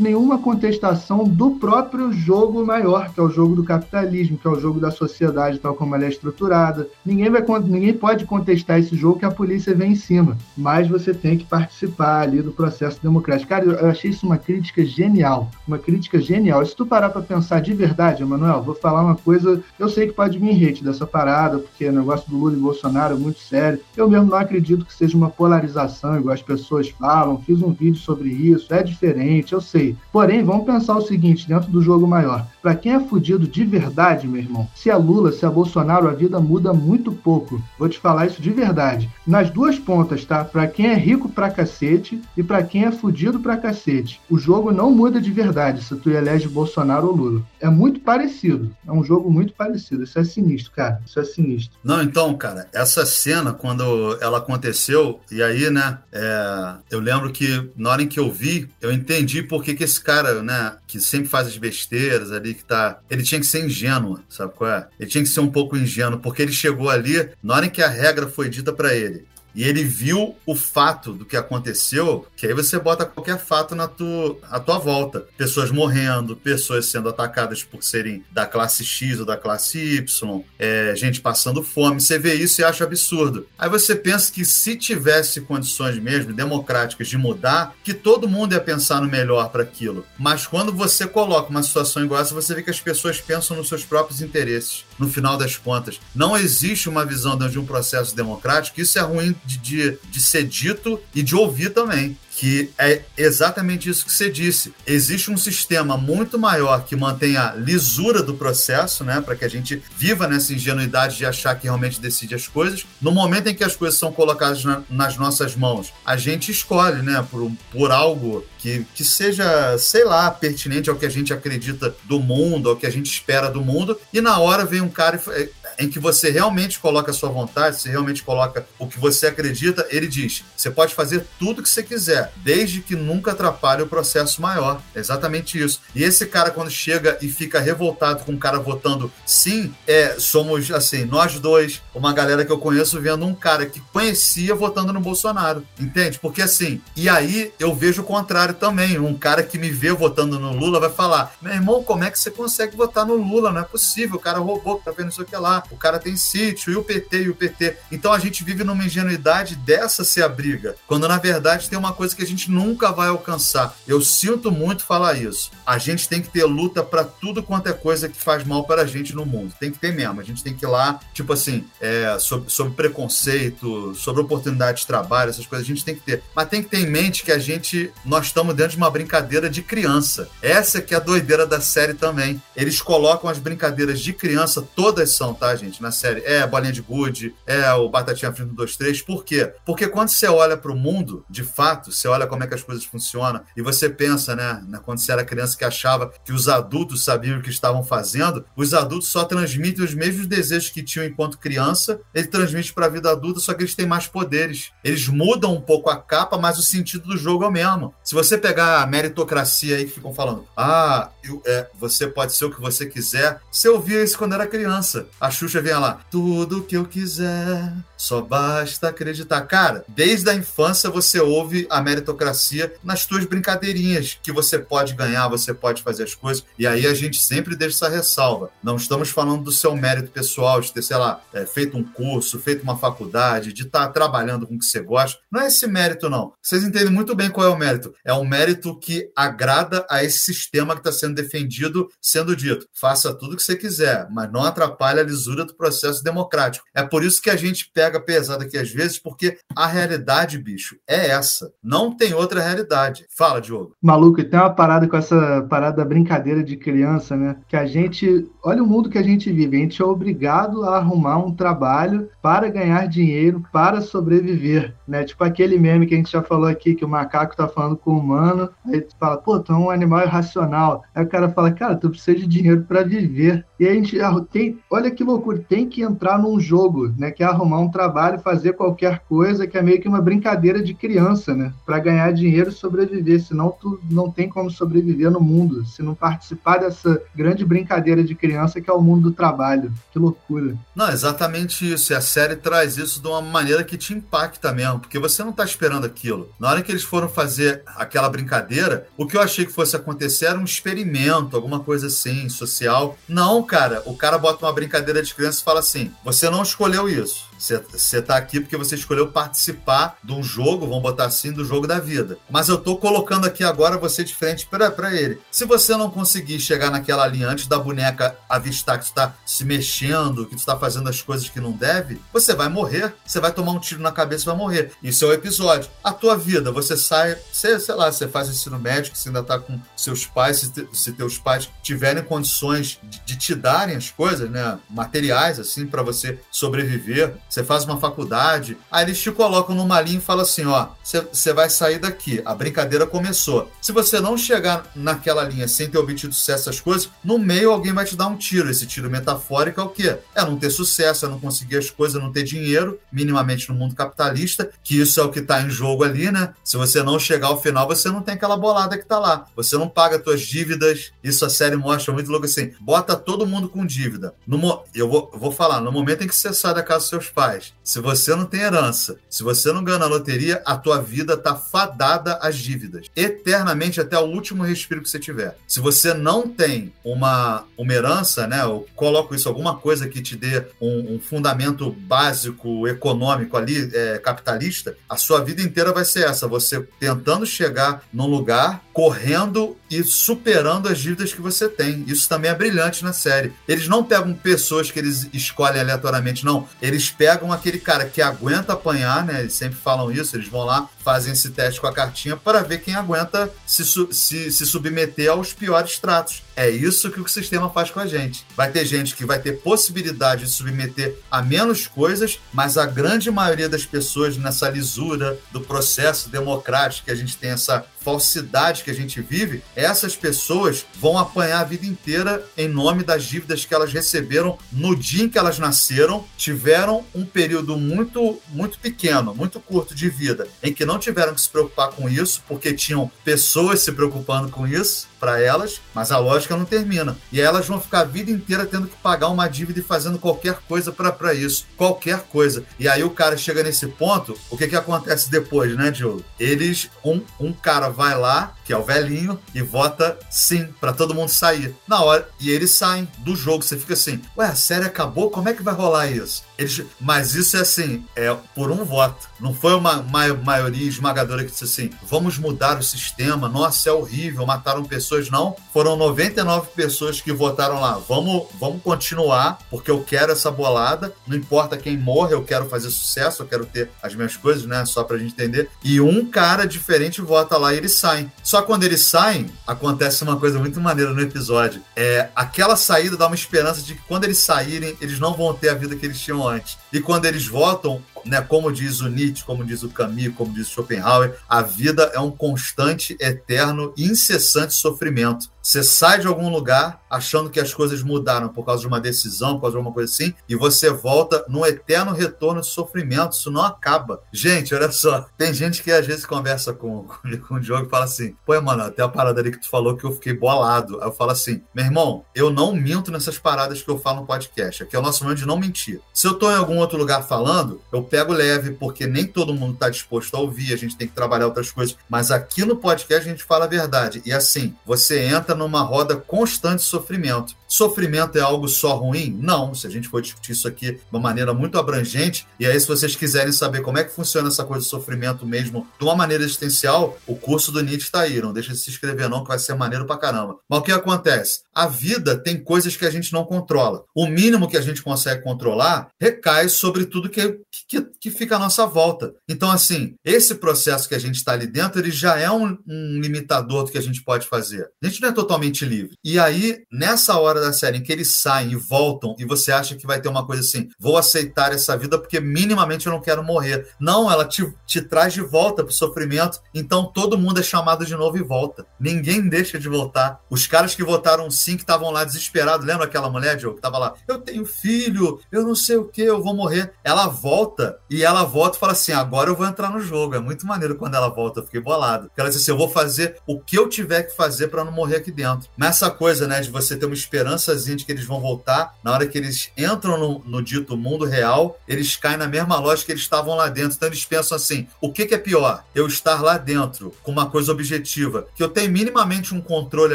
Speaker 2: nenhuma contestação do próprio jogo maior, que é o jogo do capitalismo, que é o jogo da sociedade tal como ela é estruturada. Ninguém, vai, ninguém pode contestar esse jogo que a polícia vem em cima, mas você tem que participar ali do processo democrático. Cara, eu achei isso uma crítica genial, uma crítica genial. Se tu parar para pensar de verdade, Emanuel, vou falar uma coisa, eu sei que pode vir hate dessa parada, porque o negócio do Lula e Bolsonaro é muito sério. Eu mesmo não acredito que seja uma polarização, igual as pessoas falam. Fiz um vídeo sobre isso, é diferente, eu sei. Porém, vamos pensar o seguinte, dentro do jogo maior. Para quem é fudido de verdade, meu irmão, se é Lula, se é Bolsonaro, a vida muda muito pouco. Vou te falar isso de verdade. Nas duas pontas, tá? Para quem é rico pra cacete e para quem é fudido pra cacete. O jogo não muda de verdade se tu elege Bolsonaro ou Lula. É muito parecido. É um jogo muito parecido. Isso é sinistro, cara. Isso é sinistro.
Speaker 3: Não, então, cara, essa cena, quando ela aconteceu, e aí, né, é, eu lembro que na hora em que eu vi, eu entendi por que, que esse cara, né, que sempre faz as besteiras ali, que tá. Ele tinha que ser ingênuo, sabe qual é? Ele tinha que ser um pouco ingênuo, porque ele chegou ali, na hora em que a regra foi dita para ele, e ele viu o fato do que aconteceu, que aí você bota qualquer fato na tua, à tua volta. Pessoas morrendo, pessoas sendo atacadas por serem da classe X ou da classe Y, é, gente passando fome. Você vê isso e acha absurdo. Aí você pensa que se tivesse condições mesmo democráticas de mudar, que todo mundo ia pensar no melhor para aquilo. Mas quando você coloca uma situação igual essa, você vê que as pessoas pensam nos seus próprios interesses. No final das contas, não existe uma visão dentro de um processo democrático. Isso é ruim de, de, de ser dito e de ouvir também que é exatamente isso que você disse. Existe um sistema muito maior que mantém a lisura do processo, né, para que a gente viva nessa ingenuidade de achar que realmente decide as coisas. No momento em que as coisas são colocadas na, nas nossas mãos, a gente escolhe, né, por, por algo que, que seja, sei lá, pertinente ao que a gente acredita do mundo, ao que a gente espera do mundo, e na hora vem um cara e em que você realmente coloca a sua vontade, você realmente coloca o que você acredita, ele diz: você pode fazer tudo que você quiser, desde que nunca atrapalhe o processo maior. É exatamente isso. E esse cara, quando chega e fica revoltado com o cara votando sim, é, somos assim, nós dois, uma galera que eu conheço, vendo um cara que conhecia votando no Bolsonaro. Entende? Porque assim, e aí eu vejo o contrário também. Um cara que me vê votando no Lula vai falar: meu irmão, como é que você consegue votar no Lula? Não é possível, o cara roubou, tá vendo isso aqui lá, o cara tem sítio, e o PT, e o PT. Então a gente vive numa ingenuidade dessa ser a briga, quando na verdade tem uma coisa que a gente nunca vai alcançar. Eu sinto muito falar isso. A gente tem que ter luta para tudo quanto é coisa que faz mal para a gente no mundo. Tem que ter mesmo. A gente tem que ir lá, tipo assim, é, sobre, sobre preconceito, sobre oportunidade de trabalho, essas coisas, a gente tem que ter. Mas tem que ter em mente que a gente, nós estamos dentro de uma brincadeira de criança. Essa que é a doideira da série também. Eles colocam as brincadeiras de criança, todas são, tá, gente, na série. É a bolinha de gude, é o batatinha frito 2, 3. Por quê? Porque quando você olha para o mundo, de fato, você olha como é que as coisas funcionam e você pensa, né, quando você era criança que achava que os adultos sabiam o que estavam fazendo, os adultos só transmitem os mesmos desejos que tinham enquanto criança, ele transmite para a vida adulta, só que eles têm mais poderes. Eles mudam um pouco a capa, mas o sentido do jogo é o mesmo. Se você pegar a meritocracia aí que ficam falando, ah, eu, é, você pode ser o que você quiser, você ouvia isso quando era criança. A Xuxa vinha lá, tudo que eu quiser, só basta acreditar. Cara, desde a infância você ouve a meritocracia nas tuas brincadeirinhas, que você pode ganhar, você pode fazer as coisas, e aí a gente sempre deixa essa ressalva. Não estamos falando do seu mérito pessoal, de ter, sei lá, é, feito um curso, feito uma faculdade, de estar tá trabalhando com o que você gosta. Não é esse mérito, não. Vocês entendem muito bem qual é o mérito. É um mérito que agrada a esse sistema que está sendo defendido, sendo dito. Faça tudo o que você quiser, mas não atrapalhe a lisura do processo democrático. É por isso que a gente pega pesado aqui às vezes, porque a realidade, bicho, é essa. Não tem outra realidade. Fala, Diogo.
Speaker 2: Maluco, e tem uma parada com essa parada da brincadeira de criança, né? Que a gente. Olha o mundo que a gente vive. A gente é obrigado a arrumar um trabalho para ganhar dinheiro, para sobreviver, né? Tipo aquele meme que a gente já falou aqui, que o macaco tá falando com o humano, aí tu fala, pô, tu é um animal irracional. Aí o cara fala, cara, tu precisa de dinheiro para viver. E a gente tem, olha que loucura, tem que entrar num jogo, né? Que é arrumar um trabalho, fazer qualquer coisa, que é meio que uma brincadeira de criança, né? Para ganhar dinheiro e sobreviver. Senão tu não tem como sobreviver no mundo. Se não participar dessa grande brincadeira de criança que é o mundo do trabalho. Que loucura.
Speaker 3: Não, exatamente isso. E a série traz isso de uma maneira que te impacta mesmo, porque você não tá esperando aquilo. Na hora que eles foram fazer aquela brincadeira, o que eu achei que fosse acontecer era um experimento, alguma coisa assim, social. Não, cara. O cara bota uma brincadeira de criança e fala assim: você não escolheu isso. Você tá aqui porque você escolheu participar de um jogo, vamos botar assim, do jogo da vida. Mas eu tô colocando aqui agora você de frente para ele. Se você não conseguir chegar naquela linha antes da boneca avistar que tu tá se mexendo, que tu tá fazendo as coisas que não deve, você vai morrer. Você vai tomar um tiro na cabeça e vai morrer. Isso é o episódio. A tua vida, você sai, sei lá, você faz ensino médico, você ainda tá com seus pais, se, te, se teus pais tiverem condições de, de te darem as coisas, né, materiais, assim, para você sobreviver você faz uma faculdade, aí eles te colocam numa linha e falam assim: ó, você vai sair daqui, a brincadeira começou. Se você não chegar naquela linha sem ter obtido sucesso, essas coisas, no meio alguém vai te dar um tiro. Esse tiro metafórico é o quê? É não ter sucesso, é não conseguir as coisas, não ter dinheiro, minimamente no mundo capitalista, que isso é o que está em jogo ali, né? Se você não chegar ao final, você não tem aquela bolada que está lá. Você não paga suas dívidas. Isso a série mostra muito logo assim. Bota todo mundo com dívida. No, eu vou, vou falar, no momento em que você sai da casa dos seus pais, se você não tem herança, se você não ganha na loteria, a tua vida tá fadada às dívidas. Eternamente até o último respiro que você tiver. Se você não tem uma, uma herança, né? Eu coloco isso, alguma coisa que te dê um, um fundamento básico, econômico ali, é, capitalista, a sua vida inteira vai ser essa. Você tentando chegar num lugar, correndo e superando as dívidas que você tem. Isso também é brilhante na série. Eles não pegam pessoas que eles escolhem aleatoriamente, não. Eles pegam aquele cara que aguenta apanhar, né? Eles sempre falam isso, eles vão lá, fazem esse teste com a cartinha para ver quem aguenta se, se, se submeter aos piores tratos. É isso que o sistema faz com a gente. Vai ter gente que vai ter possibilidade de submeter a menos coisas, mas a grande maioria das pessoas nessa lisura do processo democrático que a gente tem essa falsidade que a gente vive, essas pessoas vão apanhar a vida inteira em nome das dívidas que elas receberam no dia em que elas nasceram, tiveram um período muito, muito pequeno, muito curto de vida, em que não tiveram que se preocupar com isso, porque tinham pessoas se preocupando com isso para elas, mas a lógica não termina. E elas vão ficar a vida inteira tendo que pagar uma dívida e fazendo qualquer coisa para isso. Qualquer coisa. E aí o cara chega nesse ponto, o que, que acontece depois, né, Diogo? Eles, um, um cara vai lá, que é o velhinho, e vota sim, para todo mundo sair. Na hora, e eles saem do jogo. Você fica assim, ué, a série acabou? Como é que vai rolar isso? Eles, mas isso é assim, é por um voto. Não foi uma, uma maioria esmagadora que disse assim: vamos mudar o sistema, nossa, é horrível, mataram pessoas. Não, foram 99 pessoas que votaram lá. Vamos, vamos continuar, porque eu quero essa bolada. Não importa quem morre, eu quero fazer sucesso, eu quero ter as minhas coisas, né? Só pra gente entender. E um cara diferente vota lá e eles saem. Só quando eles saem, acontece uma coisa muito maneira no episódio. É aquela saída dá uma esperança de que quando eles saírem, eles não vão ter a vida que eles tinham antes. E quando eles votam, né, como diz o Nietzsche, como diz o Camus, como diz Schopenhauer, a vida é um constante, eterno incessante sofrimento. Você sai de algum lugar achando que as coisas mudaram por causa de uma decisão, por causa de alguma coisa assim, e você volta num eterno retorno de sofrimento. Isso não acaba. Gente, olha só. Tem gente que às vezes conversa com, com o Diogo e fala assim: Pô, mano, até a parada ali que tu falou que eu fiquei bolado. Aí eu falo assim: Meu irmão, eu não minto nessas paradas que eu falo no podcast. Aqui é o nosso momento de não mentir. Se eu tô em algum outro lugar falando, eu pego leve, porque nem todo mundo tá disposto a ouvir, a gente tem que trabalhar outras coisas. Mas aqui no podcast a gente fala a verdade. E assim, você entra numa roda constante de sofrimento. Sofrimento é algo só ruim? Não. Se a gente for discutir isso aqui de uma maneira muito abrangente, e aí, se vocês quiserem saber como é que funciona essa coisa de sofrimento mesmo de uma maneira existencial, o curso do Nietzsche está aí. Não deixa de se inscrever, não, que vai ser maneiro pra caramba. Mas o que acontece? A vida tem coisas que a gente não controla. O mínimo que a gente consegue controlar recai sobre tudo que, que, que fica à nossa volta. Então, assim, esse processo que a gente está ali dentro, ele já é um, um limitador do que a gente pode fazer. A gente não é totalmente livre. E aí, nessa hora da série em que eles saem e voltam e você acha que vai ter uma coisa assim, vou aceitar essa vida porque minimamente eu não quero morrer. Não, ela te, te traz de volta pro sofrimento, então todo mundo é chamado de novo e volta. Ninguém deixa de voltar. Os caras que votaram sim, que estavam lá desesperados, lembra aquela mulher, Joe, que tava lá, eu tenho filho, eu não sei o que, eu vou morrer. Ela volta e ela volta e fala assim, agora eu vou entrar no jogo. É muito maneiro quando ela volta, eu fiquei bolado. Ela diz assim, eu vou fazer o que eu tiver que fazer para não morrer aqui dentro. Nessa coisa, né, de você ter uma esperançazinha de que eles vão voltar, na hora que eles entram no, no dito mundo real, eles caem na mesma lógica que eles estavam lá dentro. Então eles pensam assim: o que, que é pior? Eu estar lá dentro com uma coisa objetiva, que eu tenho minimamente um controle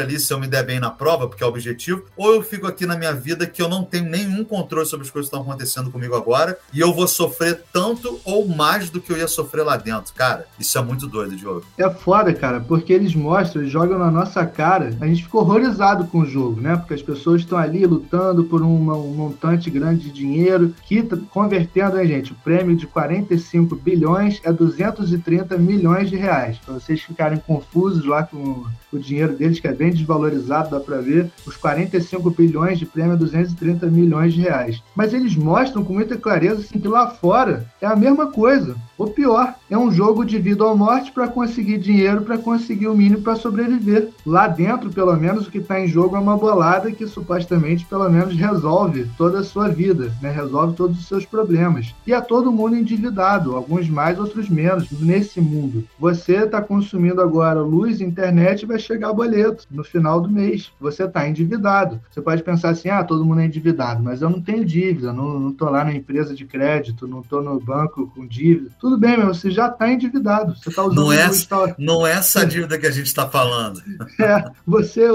Speaker 3: ali se eu me der bem na prova, porque é objetivo, ou eu fico aqui na minha vida que eu não tenho nenhum controle sobre as coisas que estão acontecendo comigo agora e eu vou sofrer tanto ou mais do que eu ia sofrer lá dentro. Cara, isso é muito doido, Diogo.
Speaker 2: É foda, cara, porque eles mostram, eles jogam na nossa cara. A gente ficou horrorizado com o jogo, né? Porque as pessoas estão ali lutando por um montante grande de dinheiro, que tá convertendo, né, gente? O prêmio de 45 bilhões é 230 milhões de reais. Para vocês ficarem confusos lá com o dinheiro deles, que é bem desvalorizado, dá para ver, os 45 bilhões de prêmio é 230 milhões de reais. Mas eles mostram com muita clareza assim, que lá fora é a mesma coisa. Ou pior, é um jogo de vida ou morte para conseguir dinheiro, para conseguir o mínimo para sobreviver. Lá dentro, pelo menos, o que está em jogo é uma bolada que supostamente, pelo menos, resolve toda a sua vida, né? resolve todos os seus problemas. E é todo mundo endividado, alguns mais, outros menos, nesse mundo. Você está consumindo agora luz, internet, vai chegar boleto no final do mês. Você está endividado. Você pode pensar assim: ah, todo mundo é endividado, mas eu não tenho dívida, não estou lá na empresa de crédito, não estou no banco com dívida. Tudo bem, mas você já está endividado. Você está usando
Speaker 3: não é, não é essa dívida que a gente está falando.
Speaker 2: É, você.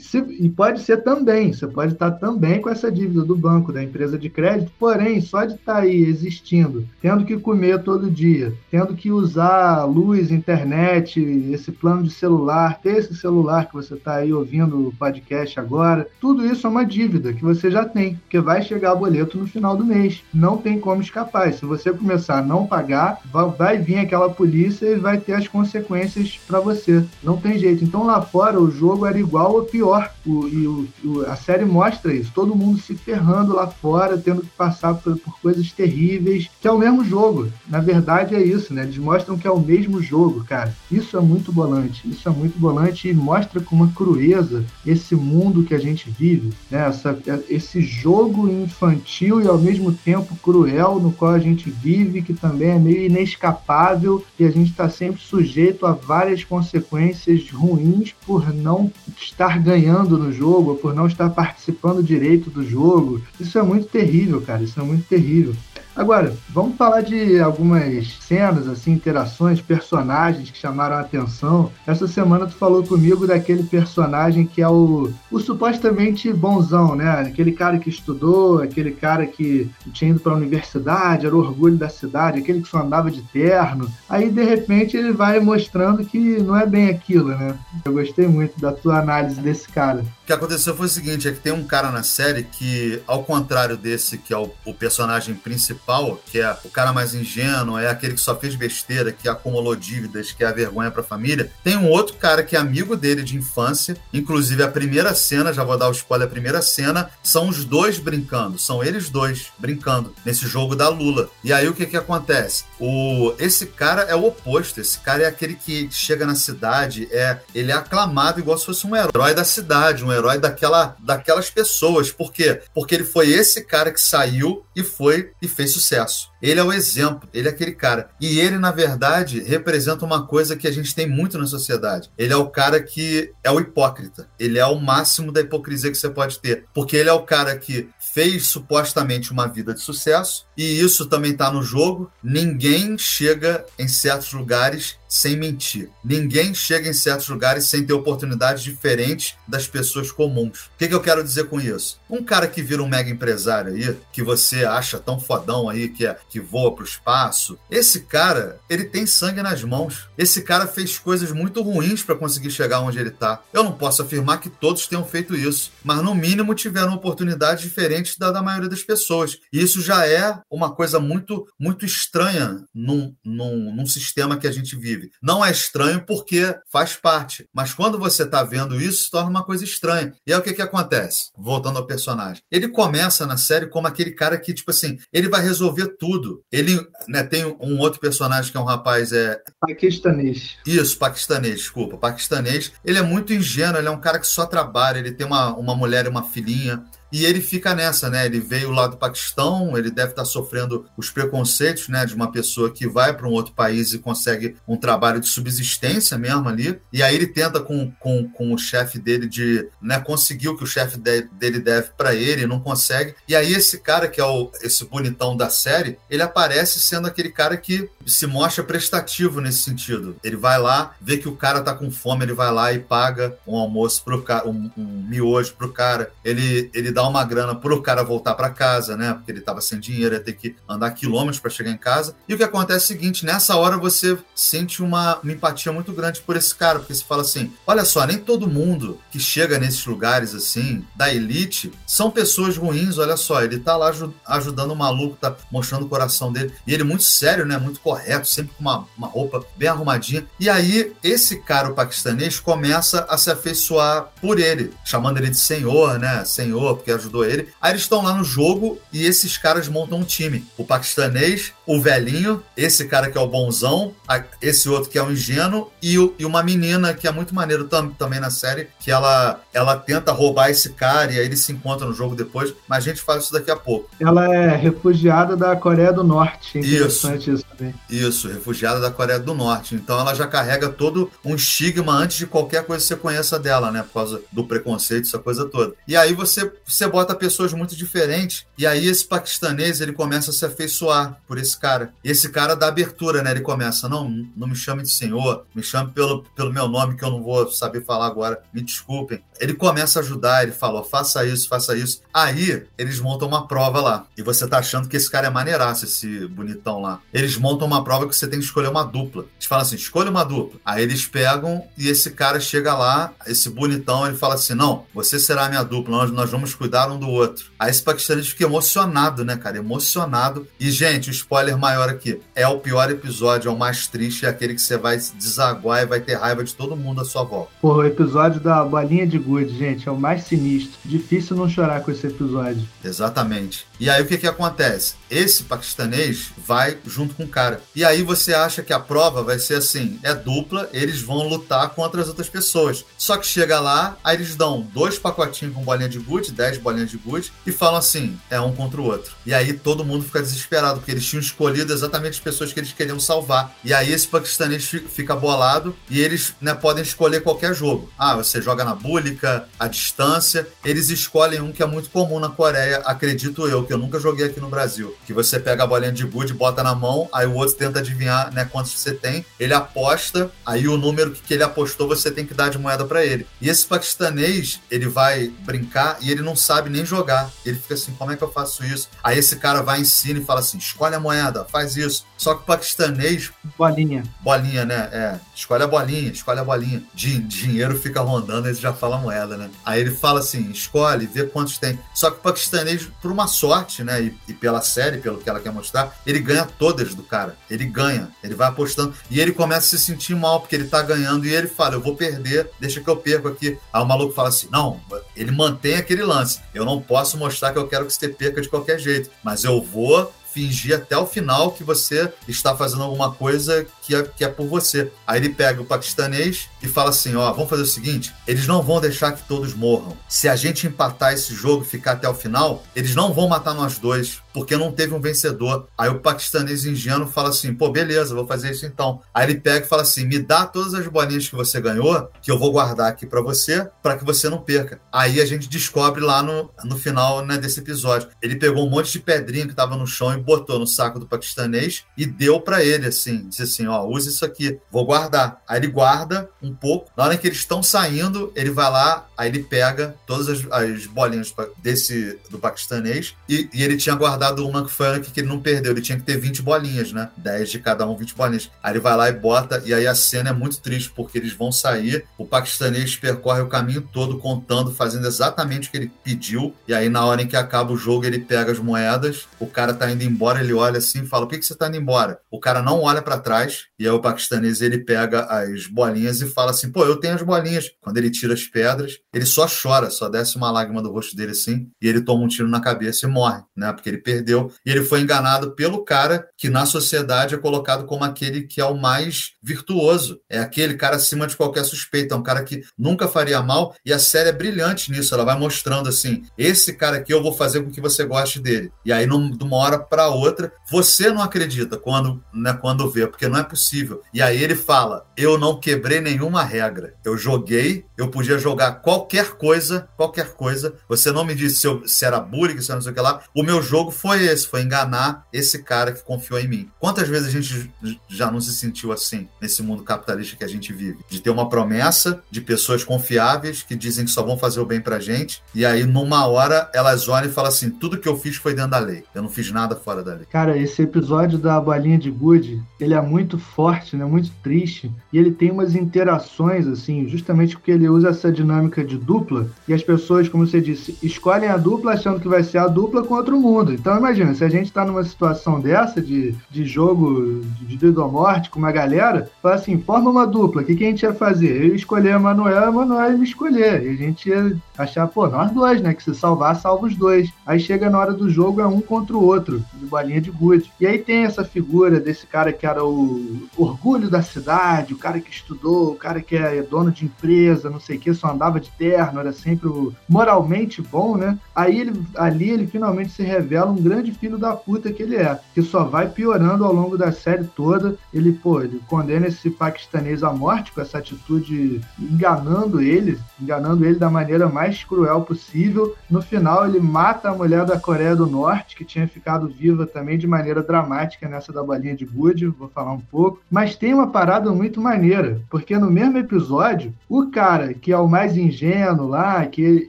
Speaker 2: Se, e pode ser também, você pode estar também com essa dívida do banco, da empresa de crédito, porém, só de estar aí existindo, tendo que comer todo dia, tendo que usar luz, internet, esse plano de celular, ter esse celular que você está aí ouvindo o podcast agora, tudo isso é uma dívida que você já tem, porque vai chegar boleto no final do mês. Não tem como escapar. Se você começar a não pagar, vai vir aquela polícia e vai ter as consequências para você. Não tem jeito. Então lá fora o jogo era igual ou pior. O, e o, o, a série mostra isso, todo mundo se ferrando lá fora, tendo que passar por, por coisas terríveis, que é o mesmo jogo. Na verdade é isso, né? Eles mostram que é o mesmo jogo, cara. Isso é muito bolante, isso é muito bolante e mostra com uma crueza esse mundo que a gente vive, né? Essa, esse jogo infantil e ao mesmo tempo cruel no qual a gente vive, que também é meio inescapável e a gente está sempre sujeito a várias consequências ruins por não estar ganhando no jogo, por não estar participando direito do jogo. Isso é muito terrível, cara. Isso é muito terrível. Agora, vamos falar de algumas cenas, assim, interações, personagens que chamaram a atenção. Essa semana tu falou comigo daquele personagem que é o, o supostamente bonzão, né? Aquele cara que estudou, aquele cara que tinha ido para a universidade, era o orgulho da cidade, aquele que só andava de terno. Aí, de repente, ele vai mostrando que não é bem aquilo, né? Eu gostei muito da tua análise desse cara.
Speaker 3: O que aconteceu foi o seguinte, é que tem um cara na série que, ao contrário desse, que é o, o personagem principal, principal, que é o cara mais ingênuo, é aquele que só fez besteira, que acumulou dívidas, que é a vergonha para a família. Tem um outro cara que é amigo dele de infância, inclusive a primeira cena, já vou dar o spoiler, a primeira cena são os dois brincando, são eles dois brincando nesse jogo da Lula. E aí o que que acontece? O esse cara é o oposto, esse cara é aquele que chega na cidade, é ele é aclamado igual se fosse um herói da cidade, um herói daquela daquelas pessoas. Por quê? Porque ele foi esse cara que saiu e foi e fez sucesso. Ele é o exemplo, ele é aquele cara. E ele, na verdade, representa uma coisa que a gente tem muito na sociedade. Ele é o cara que é o hipócrita. Ele é o máximo da hipocrisia que você pode ter. Porque ele é o cara que fez supostamente uma vida de sucesso, e isso também está no jogo. Ninguém chega em certos lugares sem mentir. Ninguém chega em certos lugares sem ter oportunidades diferentes das pessoas comuns. O que, que eu quero dizer com isso? Um cara que vira um mega empresário aí, que você acha tão fodão aí, que, é, que voa pro espaço, esse cara, ele tem sangue nas mãos. Esse cara fez coisas muito ruins para conseguir chegar onde ele tá. Eu não posso afirmar que todos tenham feito isso, mas no mínimo tiveram oportunidades diferentes da, da maioria das pessoas. E isso já é uma coisa muito, muito estranha num, num, num sistema que a gente vive vive. Não é estranho porque faz parte. Mas quando você está vendo isso, se torna uma coisa estranha. E aí o que, que acontece? Voltando ao personagem. Ele começa na série como aquele cara que, tipo assim, ele vai resolver tudo. Ele né, tem um outro personagem que é um rapaz. É...
Speaker 2: Paquistanês.
Speaker 3: Isso, paquistanês, desculpa. Paquistanês. Ele é muito ingênuo, ele é um cara que só trabalha, ele tem uma, uma mulher e uma filhinha. E ele fica nessa, né? Ele veio lá do Paquistão, ele deve estar sofrendo os preconceitos, né? De uma pessoa que vai para um outro país e consegue um trabalho de subsistência mesmo ali. E aí ele tenta com, com, com o chefe dele de, né? Conseguir o que o chefe de, dele deve para ele, não consegue. E aí esse cara que é o, esse bonitão da série, ele aparece sendo aquele cara que se mostra prestativo nesse sentido. Ele vai lá, vê que o cara tá com fome, ele vai lá e paga um almoço pro cara, um, um miojo pro cara. Ele, ele dá uma grana pro cara voltar para casa, né? Porque ele tava sem dinheiro, ia ter que andar quilômetros para chegar em casa. E o que acontece é o seguinte: nessa hora você sente uma, uma empatia muito grande por esse cara, porque você fala assim: olha só, nem todo mundo que chega nesses lugares assim, da elite, são pessoas ruins, olha só, ele tá lá ajudando o maluco, tá mostrando o coração dele. E ele muito sério, né? Muito correto, sempre com uma, uma roupa bem arrumadinha. E aí, esse cara, o paquistanês, começa a se afeiçoar por ele, chamando ele de senhor, né? Senhor, que ajudou ele. Aí eles estão lá no jogo e esses caras montam um time. O paquistanês, o velhinho, esse cara que é o bonzão, esse outro que é o ingênuo e, o, e uma menina que é muito maneiro tam, também na série, que ela, ela tenta roubar esse cara e aí eles se encontram no jogo depois, mas a gente fala isso daqui a pouco.
Speaker 2: Ela é refugiada da Coreia do Norte.
Speaker 3: Interessante isso, isso também. Isso, refugiada da Coreia do Norte. Então ela já carrega todo um estigma antes de qualquer coisa que você conheça dela, né? Por causa do preconceito, essa coisa toda. E aí você você bota pessoas muito diferentes, e aí esse paquistanês, ele começa a se afeiçoar por esse cara. E esse cara dá abertura, né? Ele começa, não, não me chame de senhor, me chame pelo, pelo meu nome que eu não vou saber falar agora, me desculpem. Ele começa a ajudar, ele fala, faça isso, faça isso. Aí, eles montam uma prova lá, e você tá achando que esse cara é maneiraço, esse bonitão lá. Eles montam uma prova que você tem que escolher uma dupla. Eles falam assim, escolha uma dupla. Aí eles pegam, e esse cara chega lá, esse bonitão, ele fala assim, não, você será a minha dupla, nós, nós vamos cuidar cuidar um do outro. Aí esse paquistanês fica emocionado, né, cara? Emocionado. E, gente, o spoiler maior aqui. É o pior episódio, é o mais triste, é aquele que você vai desaguar e vai ter raiva de todo mundo à sua volta.
Speaker 2: Pô, o episódio da bolinha de gude, gente, é o mais sinistro. Difícil não chorar com esse episódio.
Speaker 3: Exatamente. E aí o que que acontece? Esse paquistanês vai junto com o cara. E aí você acha que a prova vai ser assim, é dupla, eles vão lutar contra as outras pessoas. Só que chega lá, aí eles dão dois pacotinhos com bolinha de gude, dez bolinhas de gude, e falam assim, é um contra o outro. E aí todo mundo fica desesperado, porque eles tinham escolhido exatamente as pessoas que eles queriam salvar. E aí esse paquistanês fica bolado e eles né, podem escolher qualquer jogo. Ah, você joga na búlica, à distância. Eles escolhem um que é muito comum na Coreia, acredito eu, que eu nunca joguei aqui no Brasil. Que você pega a bolinha de gude, bota na mão, aí o outro tenta adivinhar né, quantos você tem, ele aposta, aí o número que ele apostou você tem que dar de moeda para ele. E esse paquistanês, ele vai brincar e ele não sabe nem jogar. Ele fica assim, como é que eu faço isso? Aí esse cara vai, ensina e fala assim, escolhe a moeda, faz isso. Só que o paquistanês...
Speaker 2: Bolinha.
Speaker 3: Bolinha, né? É, escolhe a bolinha, escolhe a bolinha. dinheiro fica rondando, ele já fala moeda, né? Aí ele fala assim, escolhe, vê quantos tem. Só que o paquistanês, por uma sorte, né? E, e pela série, pelo que ela quer mostrar, ele ganha todas do cara. Ele ganha, ele vai apostando. E ele começa a se sentir mal, porque ele tá ganhando. E ele fala, eu vou perder, deixa que eu perco aqui. Aí o maluco fala assim, não, ele mantém aquele lance. Eu não posso mostrar que eu quero que você perca de qualquer jeito. Mas eu vou fingir até o final que você está fazendo alguma coisa que é, que é por você. Aí ele pega o paquistanês e fala assim: ó, vamos fazer o seguinte: eles não vão deixar que todos morram. Se a gente empatar esse jogo e ficar até o final, eles não vão matar nós dois, porque não teve um vencedor. Aí o paquistanês ingênuo fala assim: pô, beleza, vou fazer isso então. Aí ele pega e fala assim: me dá todas as bolinhas que você ganhou, que eu vou guardar aqui para você, para que você não perca. Aí a gente descobre lá no, no final né, desse episódio. Ele pegou um monte de pedrinha que tava no chão e botou no saco do paquistanês e deu para ele assim: disse assim, ó, use isso aqui, vou guardar. Aí ele guarda um pouco. Na hora que eles estão saindo, ele vai lá, aí ele pega todas as, as bolinhas desse do paquistanês e, e, ele tinha guardado uma que foi que ele não perdeu. Ele tinha que ter 20 bolinhas, né? 10 de cada um, 20 bolinhas. Aí ele vai lá e bota, e aí a cena é muito triste, porque eles vão sair, o paquistanês percorre o caminho todo contando, fazendo exatamente o que ele pediu, e aí na hora em que acaba o jogo, ele pega as moedas, o cara tá indo embora, ele olha assim e fala: Por que, que você tá indo embora? O cara não olha para trás, e aí o paquistanês ele pega as bolinhas e fala assim: pô, eu tenho as bolinhas. Quando ele tira as pedras, ele só chora, só desce uma lágrima do rosto dele assim, e ele toma um tiro na cabeça e morre, né? Porque ele perdeu. E ele foi enganado pelo cara que na sociedade é colocado como aquele que é o mais virtuoso. É aquele cara acima de qualquer suspeita, é um cara que nunca faria mal. E a série é brilhante nisso. Ela vai mostrando assim: esse cara aqui eu vou fazer com que você goste dele. E aí, de uma hora para outra, você não acredita quando, né, quando vê, porque não é possível. E aí ele fala: Eu não quebrei nenhuma regra. Eu joguei, eu podia jogar qualquer coisa, qualquer coisa. Você não me disse se, eu, se era bullying, se não sei o que lá. O meu jogo foi esse: foi enganar esse cara que confiou em mim. Quantas vezes a gente já não se sentiu assim nesse mundo capitalista que a gente vive? De ter uma promessa de pessoas confiáveis que dizem que só vão fazer o bem pra gente. E aí, numa hora, elas olham e falam assim: tudo que eu fiz foi dentro da lei. Eu não fiz nada fora da lei.
Speaker 2: Cara, esse episódio da balinha de Good, ele é muito forte, né? Muito triste. E ele tem umas interações, assim, justamente porque ele usa essa dinâmica de dupla. E as pessoas, como você disse, escolhem a dupla achando que vai ser a dupla contra o mundo. Então imagina, se a gente tá numa situação dessa de, de jogo de vida ou morte com uma galera, fala assim, forma uma dupla, o que, que a gente ia fazer? Eu ia escolher a Manuel, a Manuel ia me escolher. E a gente ia achar, pô, nós dois, né? Que se salvar, salva os dois. Aí chega na hora do jogo, é um contra o outro, de balinha de gude. E aí tem essa figura desse cara que era o orgulho da cidade, o cara que estudou, o cara que é dono de empresa, não sei o que, só andava de terno, era sempre o moralmente bom, né? Aí ele, ali ele finalmente se revela um grande filho da puta que ele é, que só vai piorando ao longo da série toda. Ele, pô, ele condena esse paquistanês à morte com essa atitude enganando ele, enganando ele da maneira mais cruel possível. No final, ele mata a mulher da Coreia do Norte, que tinha ficado viva também de maneira dramática nessa da balinha de Good, vou falar um pouco. Mas tem uma parada muito maneira, porque no mesmo episódio, o cara que é o mais ingênuo lá, que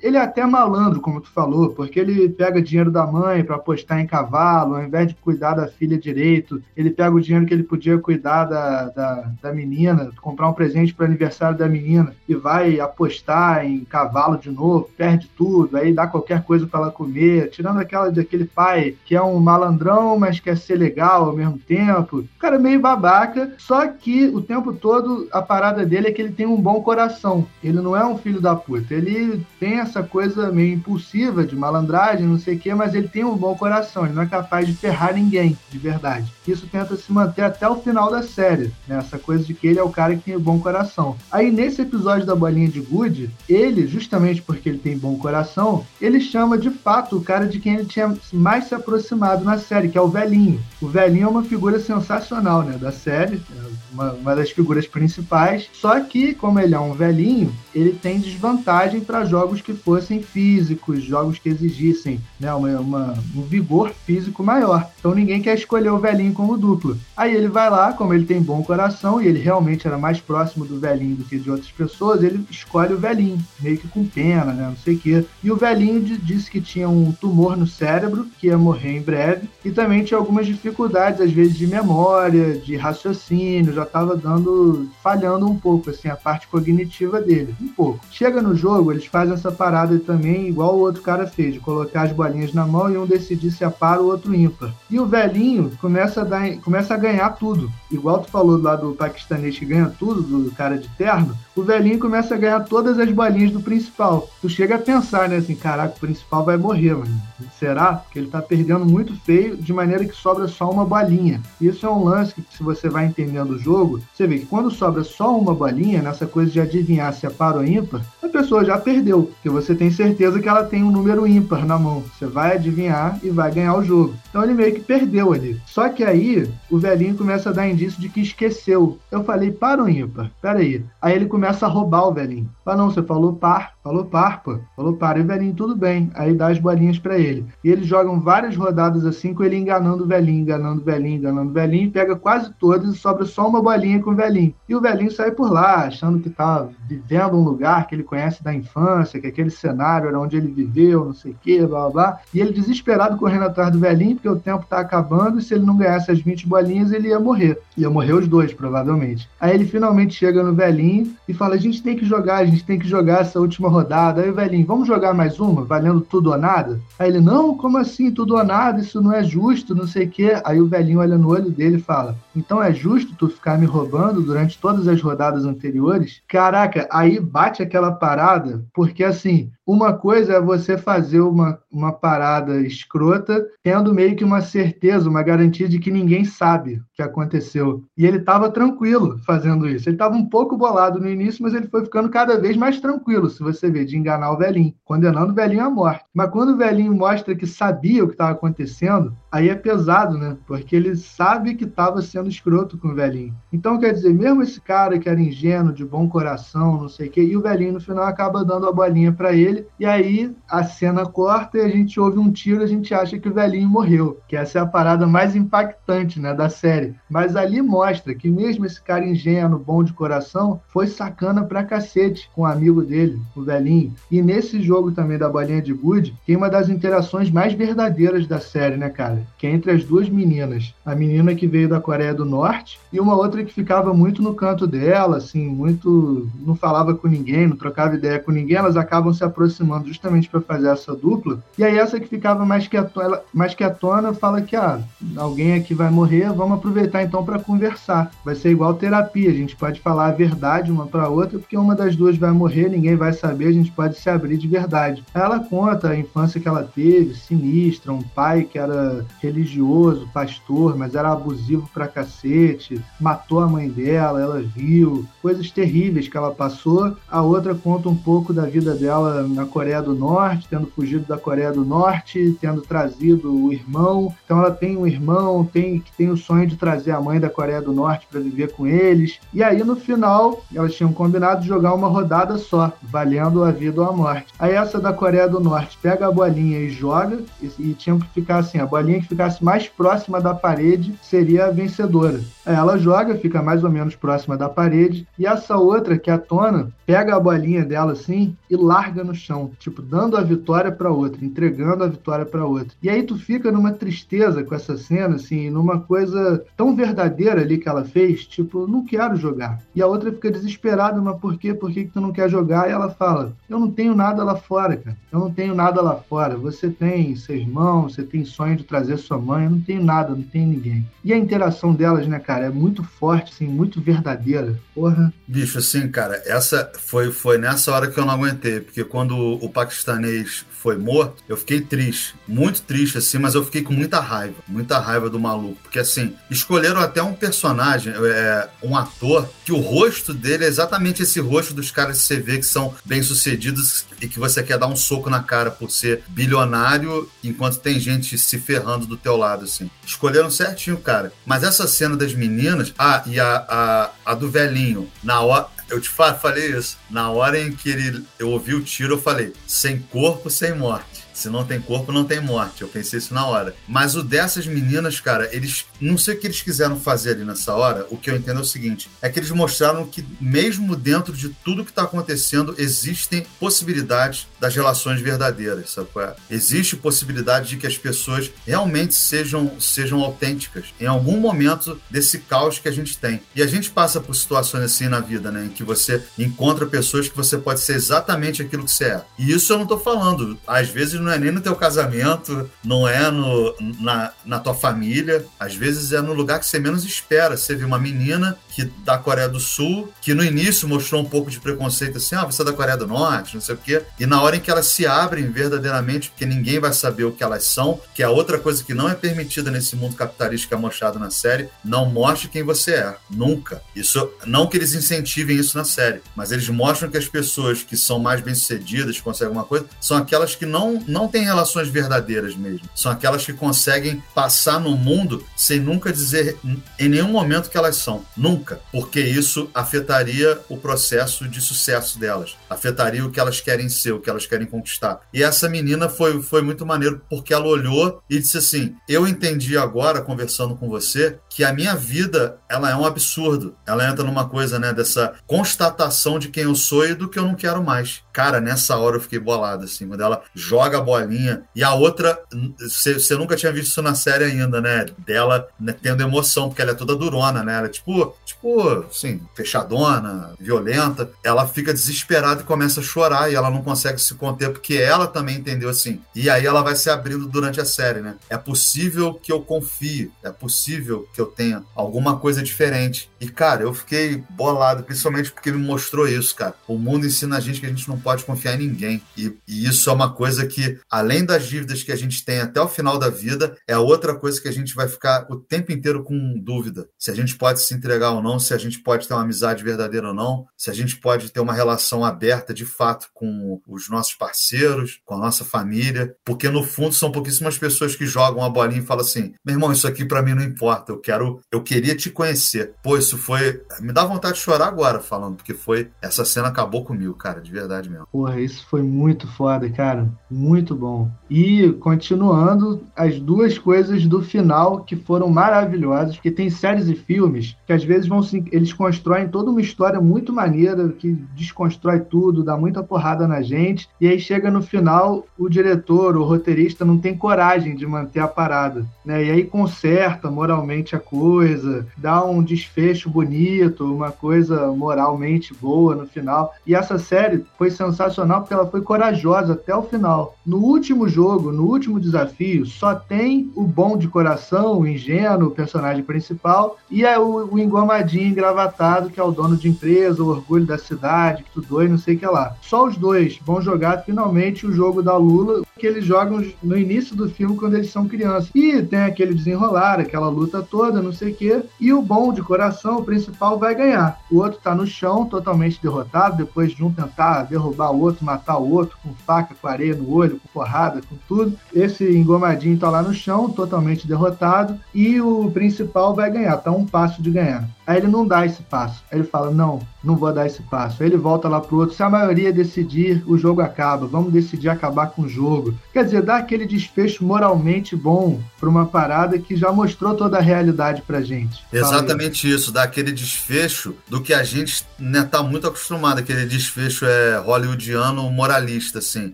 Speaker 2: ele, é até malandro, como tu falou, porque ele pega dinheiro da mãe para apostar em cavalo, ao invés de cuidar da filha direito, ele pega o dinheiro que ele podia cuidar da, da, da menina, comprar um presente para aniversário da menina e vai apostar em cavalo de novo, perde tudo, aí dá qualquer coisa para ela comer, tirando aquela daquele pai que é um malandrão, mas quer ser legal ao mesmo tempo. O cara é meio babaca, só que o tempo todo a parada dele é que ele tem um bom coração. Ele não é um filho da puta. Ele tem essa coisa meio impulsiva de malandragem, não sei o quê, mas ele tem um bom coração. Ele não é capaz de ferrar ninguém, de verdade. Isso tenta se manter até o final da série, né? Essa coisa de que ele é o cara que tem um bom coração. Aí nesse episódio da bolinha de Good, ele, justamente porque ele tem bom coração, ele chama de fato o cara de quem ele tinha mais se aproximado na série, que é o velhinho. O velhinho é uma figura sensacional, né, da série, é uma, uma das figuras principais. Só que, como ele é um velhinho, ele tem desvantagem para jogos que fossem físicos, jogos que exigissem né, uma, uma, um vigor físico maior. Então ninguém quer escolher o velhinho como duplo. Aí ele vai lá, como ele tem bom coração e ele realmente era mais próximo do velhinho do que de outras pessoas, ele escolhe o velhinho, meio que com pena, né, não sei o quê. E o velhinho disse que tinha um tumor no cérebro, que ia morrer em breve, e também tinha algumas dificuldades, às vezes, de memória, de raciocínio, já estava dando, falhando um pouco, assim, a parte cognitiva dele um pouco. Chega no jogo, eles fazem essa parada também, igual o outro cara fez, de colocar as bolinhas na mão e um decidir se é par o outro ímpar. E o velhinho começa a, dar, começa a ganhar tudo. Igual tu falou lá do paquistanês que ganha tudo, do cara de terno, o velhinho começa a ganhar todas as bolinhas do principal. Tu chega a pensar, né, assim, caraca, o principal vai morrer, mano. Será? Porque ele tá perdendo muito feio, de maneira que sobra só uma bolinha. Isso é um lance que, se você vai entendendo o jogo, você vê que quando sobra só uma bolinha, nessa coisa de adivinhar se é par ou ímpar, a pessoa já perdeu, porque você tem certeza que ela tem um número ímpar na mão. Você vai adivinhar e vai ganhar o jogo. Então ele meio que perdeu ali. Só que aí o velhinho começa a dar indício de que esqueceu. Eu falei par ou ímpar? Pera aí. Ele começa a roubar o velhinho. Fala, não, você falou par. Falou par, Falou. E o velhinho, tudo bem. Aí dá as bolinhas para ele. E eles jogam várias rodadas assim com ele enganando o velhinho, enganando o velhinho, enganando o velhinho. Pega quase todas e sobra só uma bolinha com o velhinho. E o velhinho sai por lá, achando que tá vivendo um lugar que ele conhece da infância, que aquele cenário era onde ele viveu, não sei o quê, blá blá blá. E ele desesperado correndo atrás do velhinho, porque o tempo tá acabando e se ele não ganhasse as 20 bolinhas, ele ia morrer. Ia morrer os dois, provavelmente. Aí ele finalmente chega no velhinho e fala: a gente tem que jogar, a gente tem que jogar essa última rodada. Aí o velhinho, vamos jogar mais uma, valendo tudo ou nada? Aí ele, não, como assim, tudo ou nada? Isso não é justo, não sei o quê. Aí o velhinho olha no olho dele e fala: então é justo tu ficar me roubando durante todas as rodadas anteriores? Caraca, aí bate aquela parada, porque assim, uma coisa é você fazer uma, uma parada escrota, tendo meio que uma certeza, uma garantia de que ninguém sabe que aconteceu. E ele estava tranquilo fazendo isso. Ele estava um pouco bolado no início, mas ele foi ficando cada vez mais tranquilo, se você ver, de enganar o velhinho, condenando o velhinho à morte. Mas quando o velhinho mostra que sabia o que estava acontecendo, aí é pesado, né? Porque ele sabe que estava sendo escroto com o velhinho. Então, quer dizer, mesmo esse cara que era ingênuo, de bom coração, não sei o quê, e o velhinho no final acaba dando a bolinha para ele, e aí a cena corta e a gente ouve um tiro, a gente acha que o velhinho morreu, que essa é a parada mais impactante, né, da série. Mas ali mostra que mesmo esse cara ingênuo, bom de coração, foi sacana pra cacete com o amigo dele, o velhinho. E nesse jogo também da bolinha de Good, tem uma das interações mais verdadeiras da série, né, cara? que é entre as duas meninas. A menina que veio da Coreia do Norte e uma outra que ficava muito no canto dela, assim, muito. não falava com ninguém, não trocava ideia com ninguém, elas acabam se aproximando justamente para fazer essa dupla. E aí essa que ficava mais quietona, mais quietona fala que, ah, alguém aqui vai morrer, vamos aproveitar então para conversar. Vai ser igual terapia, a gente pode falar a verdade uma para outra, porque uma das duas vai morrer, ninguém vai saber, a gente pode se abrir de verdade. Ela conta a infância que ela teve, sinistra, um pai que era religioso, pastor, mas era abusivo pra cacete, matou a mãe dela, ela viu, coisas terríveis que ela passou. A outra conta um pouco da vida dela na Coreia do Norte, tendo fugido da Coreia do Norte, tendo trazido o irmão. Então ela tem um irmão, tem que tem o sonho de trazer a mãe da Coreia do Norte para viver com eles. E aí, no final, elas tinham combinado jogar uma rodada só, valendo a vida ou a morte. Aí essa da Coreia do Norte pega a bolinha e joga, e, e que ficar assim, a bolinha que ficasse mais próxima da parede seria a vencedora. Aí ela joga, fica mais ou menos próxima da parede, e essa outra, que é a Tona, pega a bolinha dela assim e larga no chão, tipo, dando a vitória para outra, entregando a vitória para outra. E aí tu fica numa tristeza com essa cena, assim, numa coisa tão verdadeira ali que ela fez, tipo, não quero jogar. E a outra fica desesperada, mas por quê? Por que, que tu não quer jogar? E ela fala, eu não tenho nada lá fora, cara. Eu não tenho nada lá fora. Você tem seu irmão, você tem sonho de trazer sua mãe, eu não tenho nada, não tenho ninguém. E a interação delas, né, cara, é muito forte, assim, muito verdadeira. Porra.
Speaker 3: Bicho, assim, cara, essa foi, foi nessa hora que eu não aguentei, porque quando o paquistanês foi morto, eu fiquei triste, muito triste assim, mas eu fiquei com muita raiva, muita raiva do maluco, porque assim, escolheram até um personagem, é, um ator, que o rosto dele é exatamente esse rosto dos caras que você vê que são bem-sucedidos e que você quer dar um soco na cara por ser bilionário, enquanto tem gente se ferrando do teu lado, assim. Escolheram certinho, cara. Mas essa cena das meninas, ah, e a, a, a do velhinho, na hora, eu te falei isso. Na hora em que ele, eu ouvi o tiro, eu falei: sem corpo, sem morte. Se não tem corpo, não tem morte. Eu pensei isso na hora. Mas o dessas meninas, cara, eles. Não sei o que eles quiseram fazer ali nessa hora. O que eu entendo é o seguinte: é que eles mostraram que, mesmo dentro de tudo que está acontecendo, existem possibilidades das relações verdadeiras, sabe qual é? Existe possibilidade de que as pessoas realmente sejam, sejam autênticas em algum momento desse caos que a gente tem. E a gente passa por situações assim na vida, né? Em que você encontra pessoas que você pode ser exatamente aquilo que você é. E isso eu não estou falando. Às vezes não não é nem no teu casamento, não é no, na, na tua família. Às vezes é no lugar que você menos espera. Você vê uma menina que da Coreia do Sul, que no início mostrou um pouco de preconceito, assim, ah, você é da Coreia do Norte, não sei o quê. E na hora em que elas se abrem verdadeiramente, porque ninguém vai saber o que elas são, que é outra coisa que não é permitida nesse mundo capitalista que é mostrado na série, não mostre quem você é. Nunca. Isso, não que eles incentivem isso na série, mas eles mostram que as pessoas que são mais bem-sucedidas, conseguem alguma coisa, são aquelas que não, não têm relações verdadeiras mesmo. São aquelas que conseguem passar no mundo sem nunca dizer em nenhum momento que elas são. Nunca. Porque isso afetaria o processo de sucesso delas. Afetaria o que elas querem ser, o que elas querem conquistar. E essa menina foi, foi muito maneiro porque ela olhou e disse assim: Eu entendi agora, conversando com você, que a minha vida ela é um absurdo. Ela entra numa coisa, né, dessa constatação de quem eu sou e do que eu não quero mais. Cara, nessa hora eu fiquei bolado, assim, quando ela joga a bolinha. E a outra, você nunca tinha visto isso na série ainda, né? Dela né, tendo emoção, porque ela é toda durona, né? Ela é tipo, tipo, assim, fechadona, violenta. Ela fica desesperada e começa a chorar e ela não consegue se conter porque ela também entendeu assim. E aí ela vai se abrindo durante a série, né? É possível que eu confie, é possível que eu tenha alguma coisa diferente. E, cara, eu fiquei bolado, principalmente porque me mostrou isso, cara. O mundo ensina a gente que a gente não pode confiar em ninguém. E, e isso é uma coisa que, além das dívidas que a gente tem até o final da vida, é outra coisa que a gente vai ficar o tempo inteiro com dúvida. Se a gente pode se entregar ou não, se a gente pode ter uma amizade verdadeira ou não, se a gente pode ter uma relação aberta de fato com os nossos parceiros, com a nossa família, porque no fundo são pouquíssimas pessoas que jogam a bolinha e falam assim: meu irmão, isso aqui para mim não importa, eu quero, eu queria te conhecer. Pô, isso foi. Me dá vontade de chorar agora falando, porque foi. Essa cena acabou comigo, cara, de verdade mesmo.
Speaker 2: Porra, isso foi muito foda, cara. Muito bom. E continuando, as duas coisas do final que foram maravilhosas, porque tem séries e filmes que às vezes vão se, eles constroem toda uma história muito maneira, que desconstrói tudo, dá muita porrada na gente, e aí chega no final, o diretor, o roteirista não tem coragem de manter a parada, né? E aí conserta moralmente a coisa, dá um desfecho bonito, uma coisa moralmente boa no final. E essa série foi sensacional porque ela foi corajosa até o final. No último jogo, no último desafio, só tem o bom de coração, o ingênuo, o personagem principal, e é o, o engomadinho engravatado, que é o dono de empresa, o orgulho da cidade, que tudo e não sei o que lá. Só os dois vão jogar finalmente o jogo da Lula, que eles jogam no início do filme quando eles são crianças. E tem aquele desenrolar, aquela luta toda, não sei o quê. E o bom de coração, o principal, vai ganhar. O outro tá no chão, totalmente derrotado, depois de um tentar derrubar o outro, matar o outro, com faca, com areia no olho, com porrada, com tudo. Esse engomadinho tá lá no chão, totalmente derrotado. E o principal vai ganhar, tá um passo de ganhar. Aí ele não dá esse passo. Aí ele fala: não, não vou dar esse passo. Aí ele volta lá pro outro. Se a maioria decidir, o jogo acaba. Vamos decidir acabar com o jogo. Quer dizer, dá aquele desfecho moralmente bom para uma parada que já mostrou toda a realidade pra gente.
Speaker 3: Exatamente isso, dá aquele desfecho do que a gente né, tá muito acostumado. Aquele desfecho é hollywoodiano moralista, assim.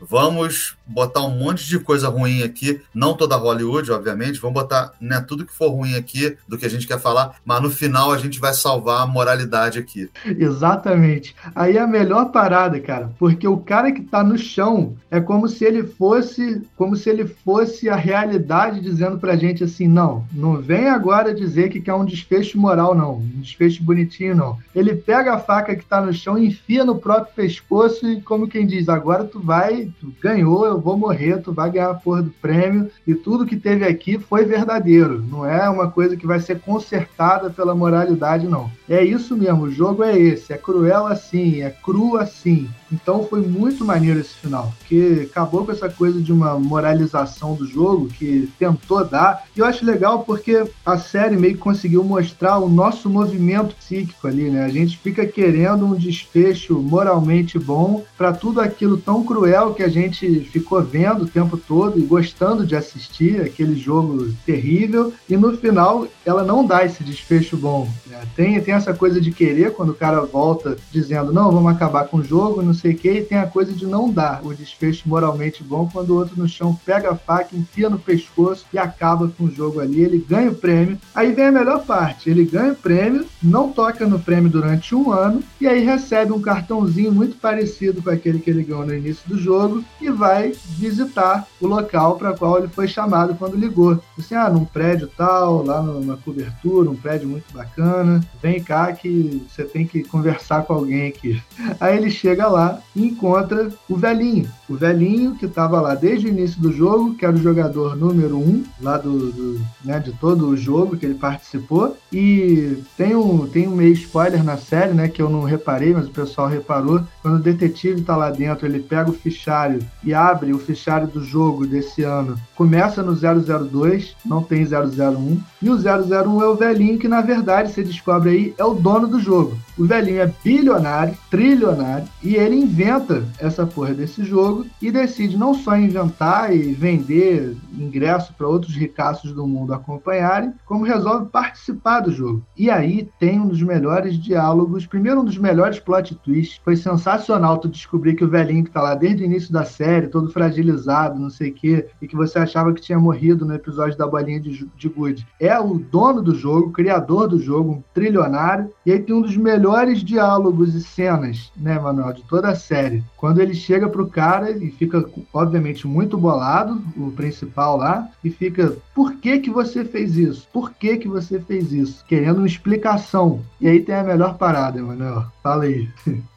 Speaker 3: Vamos botar um monte de coisa ruim aqui, não toda Hollywood, obviamente, vamos botar né, tudo que for ruim aqui do que a gente quer falar, mas no final a gente vai salvar a moralidade aqui.
Speaker 2: Exatamente. Aí é a melhor parada, cara, porque o cara que tá no chão é como se ele fosse, como se ele fosse a realidade dizendo pra gente assim, não, não vem agora dizer que quer um desfecho moral, não, um desfecho bonitinho, não. Ele pega a faca que tá no chão, enfia no próprio pescoço e como quem diz, agora tu vai, tu ganhou, eu vou morrer, tu vai ganhar a porra do prêmio e tudo que teve aqui foi verdadeiro, não é uma coisa que vai ser consertada pela moralidade, não. É isso mesmo, o jogo é esse, é cruel assim, é cru assim. Então foi muito maneiro esse final, porque acabou com essa coisa de uma moralização do jogo que tentou dar. E eu acho legal porque a série meio que conseguiu mostrar o nosso movimento psíquico ali, né? A gente fica querendo um desfecho moralmente bom para tudo aquilo tão cruel que a gente ficou vendo o tempo todo e gostando de assistir, aquele jogo terrível. E no final ela não dá esse desfecho bom. Né? Tem, tem essa coisa de querer quando o cara volta dizendo não, vamos acabar com o jogo, não sei o que, e tem a coisa de não dar o desfecho moralmente bom quando o outro no chão pega a faca, enfia no pescoço e acaba com o jogo ali. Ele ganha o prêmio. Aí vem a melhor parte: ele ganha o prêmio, não toca no prêmio durante um ano, e aí recebe um cartãozinho muito parecido com aquele que ele ganhou no início do jogo e vai visitar o local para qual ele foi chamado quando ligou. Assim, ah, num prédio tal, lá numa cobertura, um prédio muito bacana, vem cá que você tem que conversar com alguém aqui. Aí ele chega lá e encontra o velhinho. O velhinho que estava lá desde o início do jogo, que era o jogador número um lá do, do né, de todo o jogo que ele participou. E tem um, tem um meio spoiler na série, né, que eu não reparei, mas o pessoal reparou. Quando o detetive está lá dentro, ele pega o fichário e abre o fichário do jogo desse ano. Começa no 002, não tem 001. E o 001 é o velhinho que, na verdade, você descobre aí, é o dono do jogo. O velhinho é bilionário, trilionário, e ele inventa essa porra desse jogo e decide não só inventar e vender ingresso para outros ricaços do mundo acompanharem, como resolve participar do jogo. E aí tem um dos melhores diálogos, primeiro um dos melhores plot twists. Foi sensacional tu descobrir que o velhinho que tá lá desde o início da série, todo fragilizado, não sei o quê, e que você achava que tinha morrido no episódio da bolinha de, de Good, é o dono do jogo, o criador do jogo, um trilionário. E aí tem um dos melhores diálogos e cenas, né, Manuel, de toda a série. Quando ele chega pro cara e fica, obviamente, muito bolado, o principal lá, e fica, por que que você fez isso? Por que que você fez isso? Querendo uma explicação. E aí tem a melhor parada, Emanuel. Fala aí.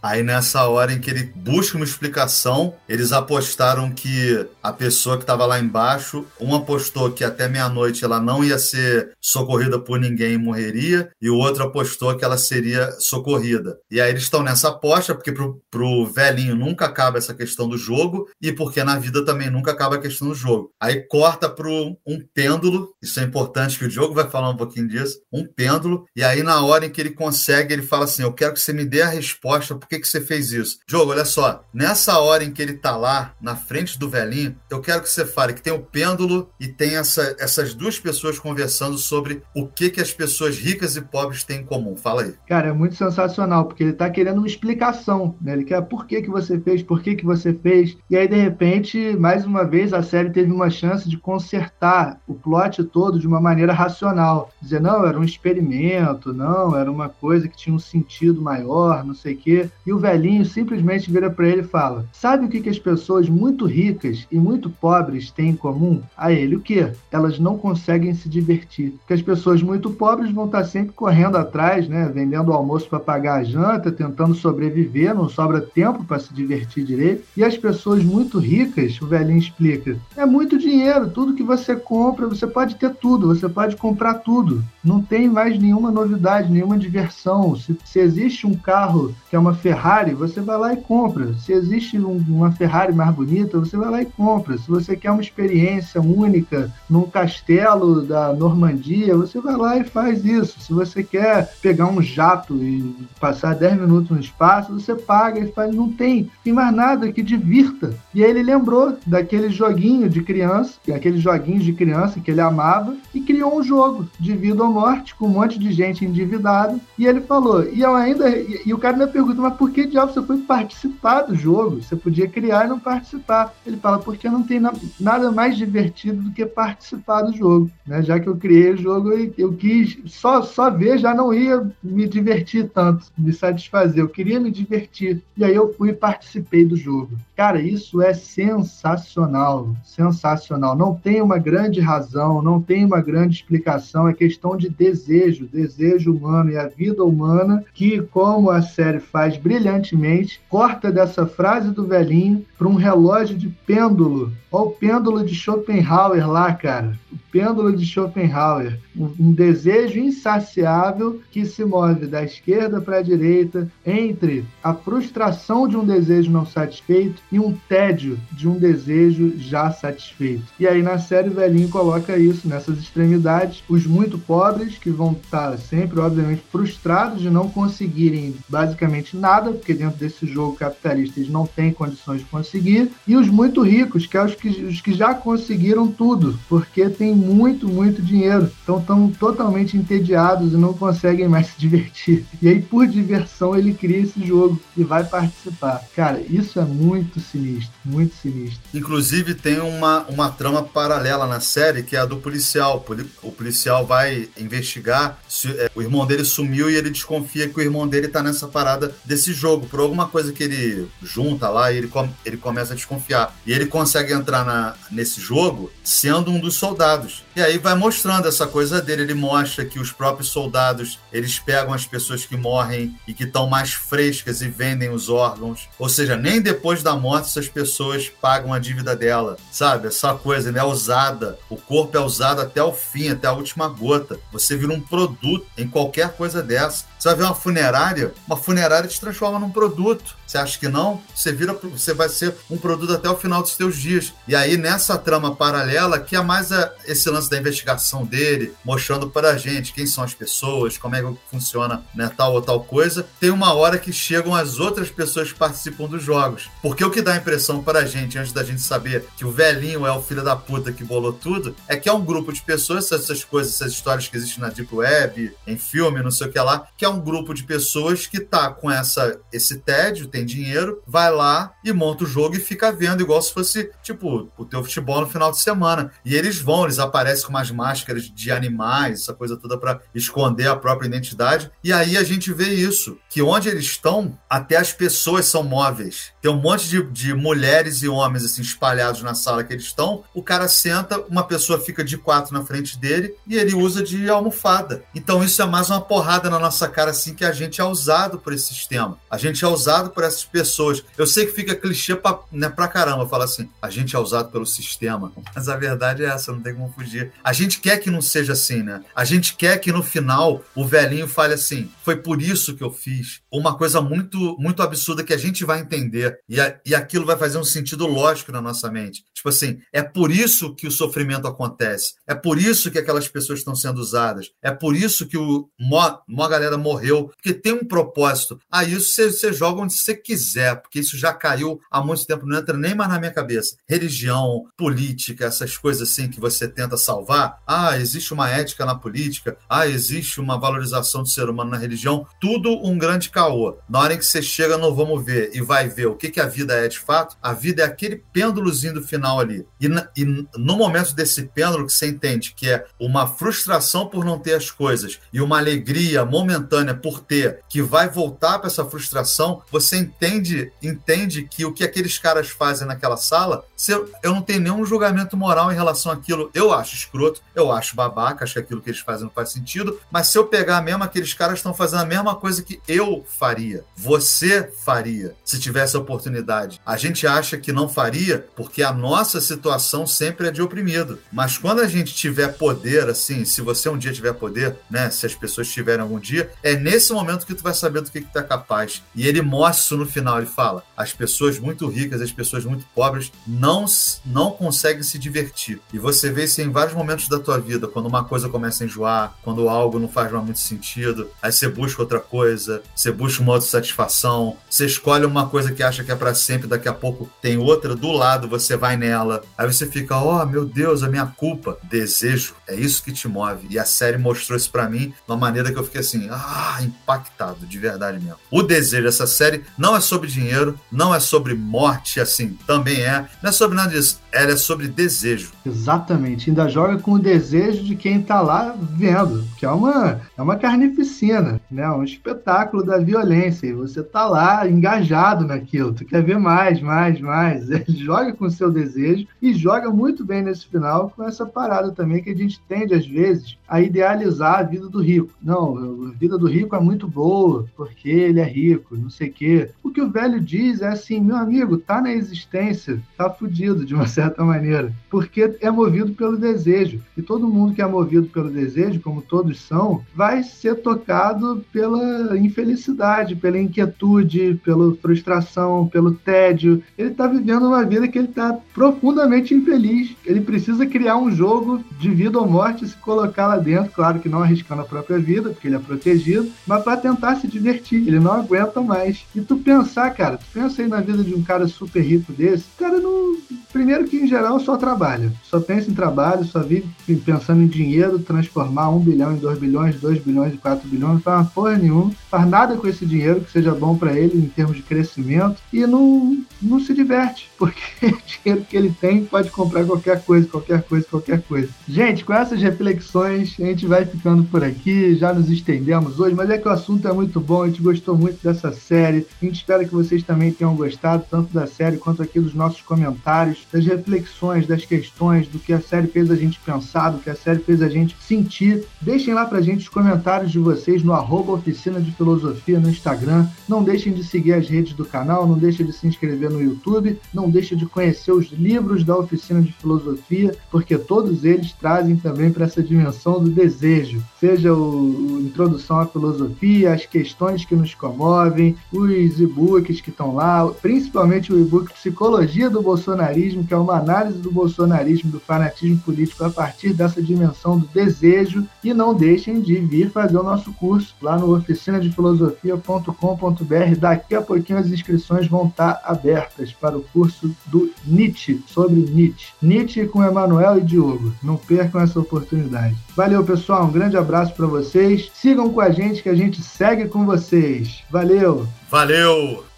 Speaker 3: Aí nessa hora em que ele busca uma explicação, eles apostaram que a pessoa que estava lá embaixo, uma apostou que até meia-noite ela não ia ser socorrida por ninguém e morreria, e o outro apostou que ela seria socorrida. E aí eles estão nessa aposta, porque pro, pro velhinho nunca acaba essa questão do jogo, e porque na vida também nunca acaba a questão do jogo. Aí corta pro um pêndulo, isso é importante que o Diogo vai falar um pouquinho disso, um pêndulo, e aí na hora em que ele consegue, ele fala assim: Eu quero que você me dê a resposta, por que, que você fez isso? Diogo, olha só, nessa hora em que ele tá lá, na frente do velhinho, eu quero que você fale que tem o pêndulo e tem essa, essas duas pessoas conversando sobre o que, que as pessoas ricas e pobres têm em comum. Fala aí.
Speaker 2: Cara, é muito sensacional, porque ele tá querendo uma explicação, né? Ele quer por que, que você fez, por que, que você fez. E aí, de repente, mais uma vez, a série teve uma chance de consertar o plot todo de uma maneira racional. Dizer, não, era um experimento, não, era uma coisa que tinha um sentido maior, não sei o quê. E o velhinho simplesmente vira para ele e fala: Sabe o que, que as pessoas muito ricas e muito pobres têm em comum? A ele, o quê? Elas não conseguem se divertir. Porque as pessoas muito pobres vão estar sempre correndo atrás, né? Vendendo almoço para pagar pagar a janta, tentando sobreviver, não sobra tempo para se divertir direito. E as pessoas muito ricas, o velhinho explica, é muito dinheiro, tudo que você compra, você pode ter tudo, você pode comprar tudo. Não tem mais nenhuma novidade, nenhuma diversão. Se, se existe um carro que é uma Ferrari, você vai lá e compra. Se existe um, uma Ferrari mais bonita, você vai lá e compra. Se você quer uma experiência única num castelo da Normandia, você vai lá e faz isso. Se você quer pegar um jato e passar 10 minutos no espaço, você paga e faz. Não tem, tem mais nada que divirta. E aí ele lembrou daquele joguinho de criança, aqueles joguinhos de criança que ele amava, e criou um jogo de vida ou morte com um monte de gente endividada. E ele falou, e eu ainda. E, e o cara me pergunta, mas por que diabo você foi participar do jogo? Você podia criar e não participar. Ele fala, porque não tem na, nada mais divertido do que participar do jogo. Né? Já que eu criei o jogo, eu, eu quis só, só ver, já não ia me divertir tanto, me satisfazer. Eu queria me divertir. E aí eu fui e participei do jogo. Cara, isso é sensacional, sensacional. Não tem uma grande razão, não tem uma grande explicação, é questão de desejo, desejo humano e a vida humana que, como a série faz brilhantemente, corta dessa frase do velhinho para um relógio de pêndulo. Olha o pêndulo de Schopenhauer lá, cara. O pêndulo de Schopenhauer. Um, desejo insaciável que se move da esquerda para a direita entre a frustração de um desejo não satisfeito e um tédio de um desejo já satisfeito. E aí na série o velhinho coloca isso nessas extremidades. Os muito pobres, que vão estar sempre, obviamente, frustrados de não conseguirem basicamente nada, porque dentro desse jogo capitalista eles não têm condições de conseguir, e os muito ricos, que é os que, os que já conseguiram tudo, porque tem muito, muito dinheiro. Então estão totalmente entediados e não conseguem mais se divertir. E aí, por diversão, ele cria esse jogo e vai participar. Cara, isso é muito sinistro, muito sinistro.
Speaker 3: Inclusive, tem uma, uma trama paralela na série que é a do policial. O policial vai investigar se é, o irmão dele sumiu e ele desconfia que o irmão dele tá nessa parada desse jogo, por alguma coisa que ele junta lá e ele, ele começa a desconfiar. E ele consegue entrar na, nesse jogo sendo um dos soldados. E aí vai mostrando essa coisa dele. Ele mostra que os próprios soldados eles pegam as pessoas que morrem e que estão mais frescas e vendem os órgãos. Ou seja, nem depois da morte essas pessoas pagam a dívida dela, sabe? Essa coisa né? é usada. O corpo é usado até o fim, até a última gota. Você vira um produto em qualquer coisa dessa. Você vai ver uma funerária, uma funerária te transforma num produto. Você acha que não? Você vira, você vai ser um produto até o final dos seus dias. E aí nessa trama paralela, que é mais a, esse lance da investigação dele, mostrando para a gente quem são as pessoas, como é que funciona né, tal ou tal coisa, tem uma hora que chegam as outras pessoas que participam dos jogos. Porque o que dá a impressão para a gente, antes da gente saber que o velhinho é o filho da puta que bolou tudo, é que é um grupo de pessoas, essas coisas, essas histórias que existem na Deep Web, em filme, não sei o que lá, que é um grupo de pessoas que tá com essa, esse tédio, tem dinheiro, vai lá e monta o jogo e fica vendo, igual se fosse, tipo, o teu futebol no final de semana. E eles vão, eles aparecem com umas máscaras de animais, essa coisa toda para esconder a própria identidade. E aí a gente vê isso, que onde eles estão, até as pessoas são móveis. Tem um monte de, de mulheres e homens assim espalhados na sala que eles estão. O cara senta, uma pessoa fica de quatro na frente dele e ele usa de almofada. Então isso é mais uma porrada na nossa cara assim que a gente é usado por esse sistema. A gente é usado por essas pessoas. Eu sei que fica clichê pra, né, pra caramba falar assim, a gente é usado pelo sistema. Mas a verdade é essa, não tem como fugir. A gente quer que não seja assim, né? A gente quer que no final o velhinho fale assim, foi por isso que eu fiz. Uma coisa muito, muito absurda que a gente vai entender. E, a, e aquilo vai fazer um sentido lógico na nossa mente. Tipo assim, é por isso que o sofrimento acontece. É por isso que aquelas pessoas estão sendo usadas. É por isso que o, uma galera morreu. Porque tem um propósito. Ah, isso você, você joga onde você quiser, porque isso já caiu há muito tempo, não entra nem mais na minha cabeça. Religião, política, essas coisas assim que você tenta salvar. Ah, existe uma ética na política. Ah, existe uma valorização do ser humano na religião. Tudo um grande caô. Na hora em que você chega no vamos ver e vai ver o que, que a vida é de fato, a vida é aquele pêndulozinho do final ali. E, e no momento desse pêndulo que você entende que é uma frustração por não ter as coisas e uma alegria momentânea momentânea por ter, que vai voltar para essa frustração, você entende, entende que o que aqueles caras fazem naquela sala, eu, eu não tenho nenhum julgamento moral em relação àquilo. Eu acho escroto, eu acho babaca, acho que aquilo que eles fazem não faz sentido, mas se eu pegar mesmo, aqueles caras estão fazendo a mesma coisa que eu faria, você faria, se tivesse a oportunidade. A gente acha que não faria porque a nossa situação sempre é de oprimido. Mas quando a gente tiver poder, assim, se você um dia tiver poder, né, se as pessoas tiverem algum dia, é nesse momento que tu vai saber do que, que tu é capaz. E ele mostra isso no final, ele fala, as pessoas muito ricas, as pessoas muito pobres não, não conseguem se divertir. E você vê isso em vários momentos da tua vida, quando uma coisa começa a enjoar, quando algo não faz mais muito sentido, aí você busca outra coisa, você busca um modo de satisfação, você escolhe uma coisa que acha que é para sempre, daqui a pouco tem outra do lado, você vai nela, aí você fica, oh meu Deus, a minha culpa, desejo, é isso que te move. E a série mostrou isso para mim de uma maneira que eu fiquei assim, ah, impactado, de verdade mesmo. O desejo, essa série não é sobre dinheiro, não é sobre morte, assim, também é, não é sobre nada disso, ela é sobre desejo.
Speaker 2: Exatamente, ainda joga com o desejo de quem tá lá vendo, que é uma, é uma carnificina, né? Um espetáculo da violência, e você tá lá engajado naquilo, tu quer ver mais, mais, mais. joga com o seu desejo e joga muito bem nesse final com essa parada também que a gente tende, às vezes, a idealizar a vida do rico. Não, a vida do rico é muito boa, porque ele é rico, não sei o quê. O que o velho diz é assim, meu amigo, tá na existência, tá fudido de uma certa maneira, porque é movido pelo desejo. E todo mundo que é movido pelo desejo, como todos são, vai ser tocado pela infelicidade, pela inquietude, pela frustração, pelo tédio. Ele está vivendo uma vida que ele está profundamente infeliz. Ele precisa criar um jogo de vida ou morte e se colocar lá dentro, claro que não arriscando a própria vida, porque ele é protegido, mas para tentar se divertir. Ele não aguenta mais. E tu pensar, cara, tu pensa aí na vida de um cara super rico desse, o cara não. Primeiro que em geral só trabalha, só pensa em trabalho, só vive pensando em dinheiro, transformar um bilhão em dois bilhões, dois bilhões em quatro bilhões, não faz uma porra nenhuma, faz nada com esse dinheiro que seja bom para ele em termos de crescimento e não, não se diverte, porque o dinheiro que ele tem pode comprar qualquer coisa, qualquer coisa, qualquer coisa. Gente, com essas reflexões, a gente vai ficando por aqui, já nos estendemos hoje, mas é que o assunto é muito bom, a gente gostou muito dessa série, a gente espera que vocês também tenham gostado, tanto da série quanto aqui dos nossos comentários, das reflexões, das questões, do que a série fez a gente pensar, do que a série fez a gente sentir. Deixem lá pra gente os comentários de vocês no arroba Oficina de Filosofia no Instagram. Não deixem de seguir as redes do canal, não deixem de se inscrever no YouTube, não deixem de conhecer os livros da Oficina de Filosofia, porque todos eles trazem também para essa dimensão do desejo. Seja o, o Introdução à Filosofia, as questões que nos comovem, os e-books que estão lá, principalmente o e-book Psicologia do Bolsonarismo, que é uma análise do bolsonarismo, do fanatismo político a partir dessa dimensão do desejo. E não deixem de vir fazer o nosso curso lá no oficinadefilosofia.com.br. Daqui a pouquinho as inscrições vão estar abertas para o curso do Nietzsche, sobre Nietzsche. Nietzsche com Emanuel e Diogo. Não percam essa oportunidade. Valeu, pessoal. Um grande abraço para vocês. Sigam com a gente que a gente segue com vocês. Valeu!
Speaker 3: Valeu!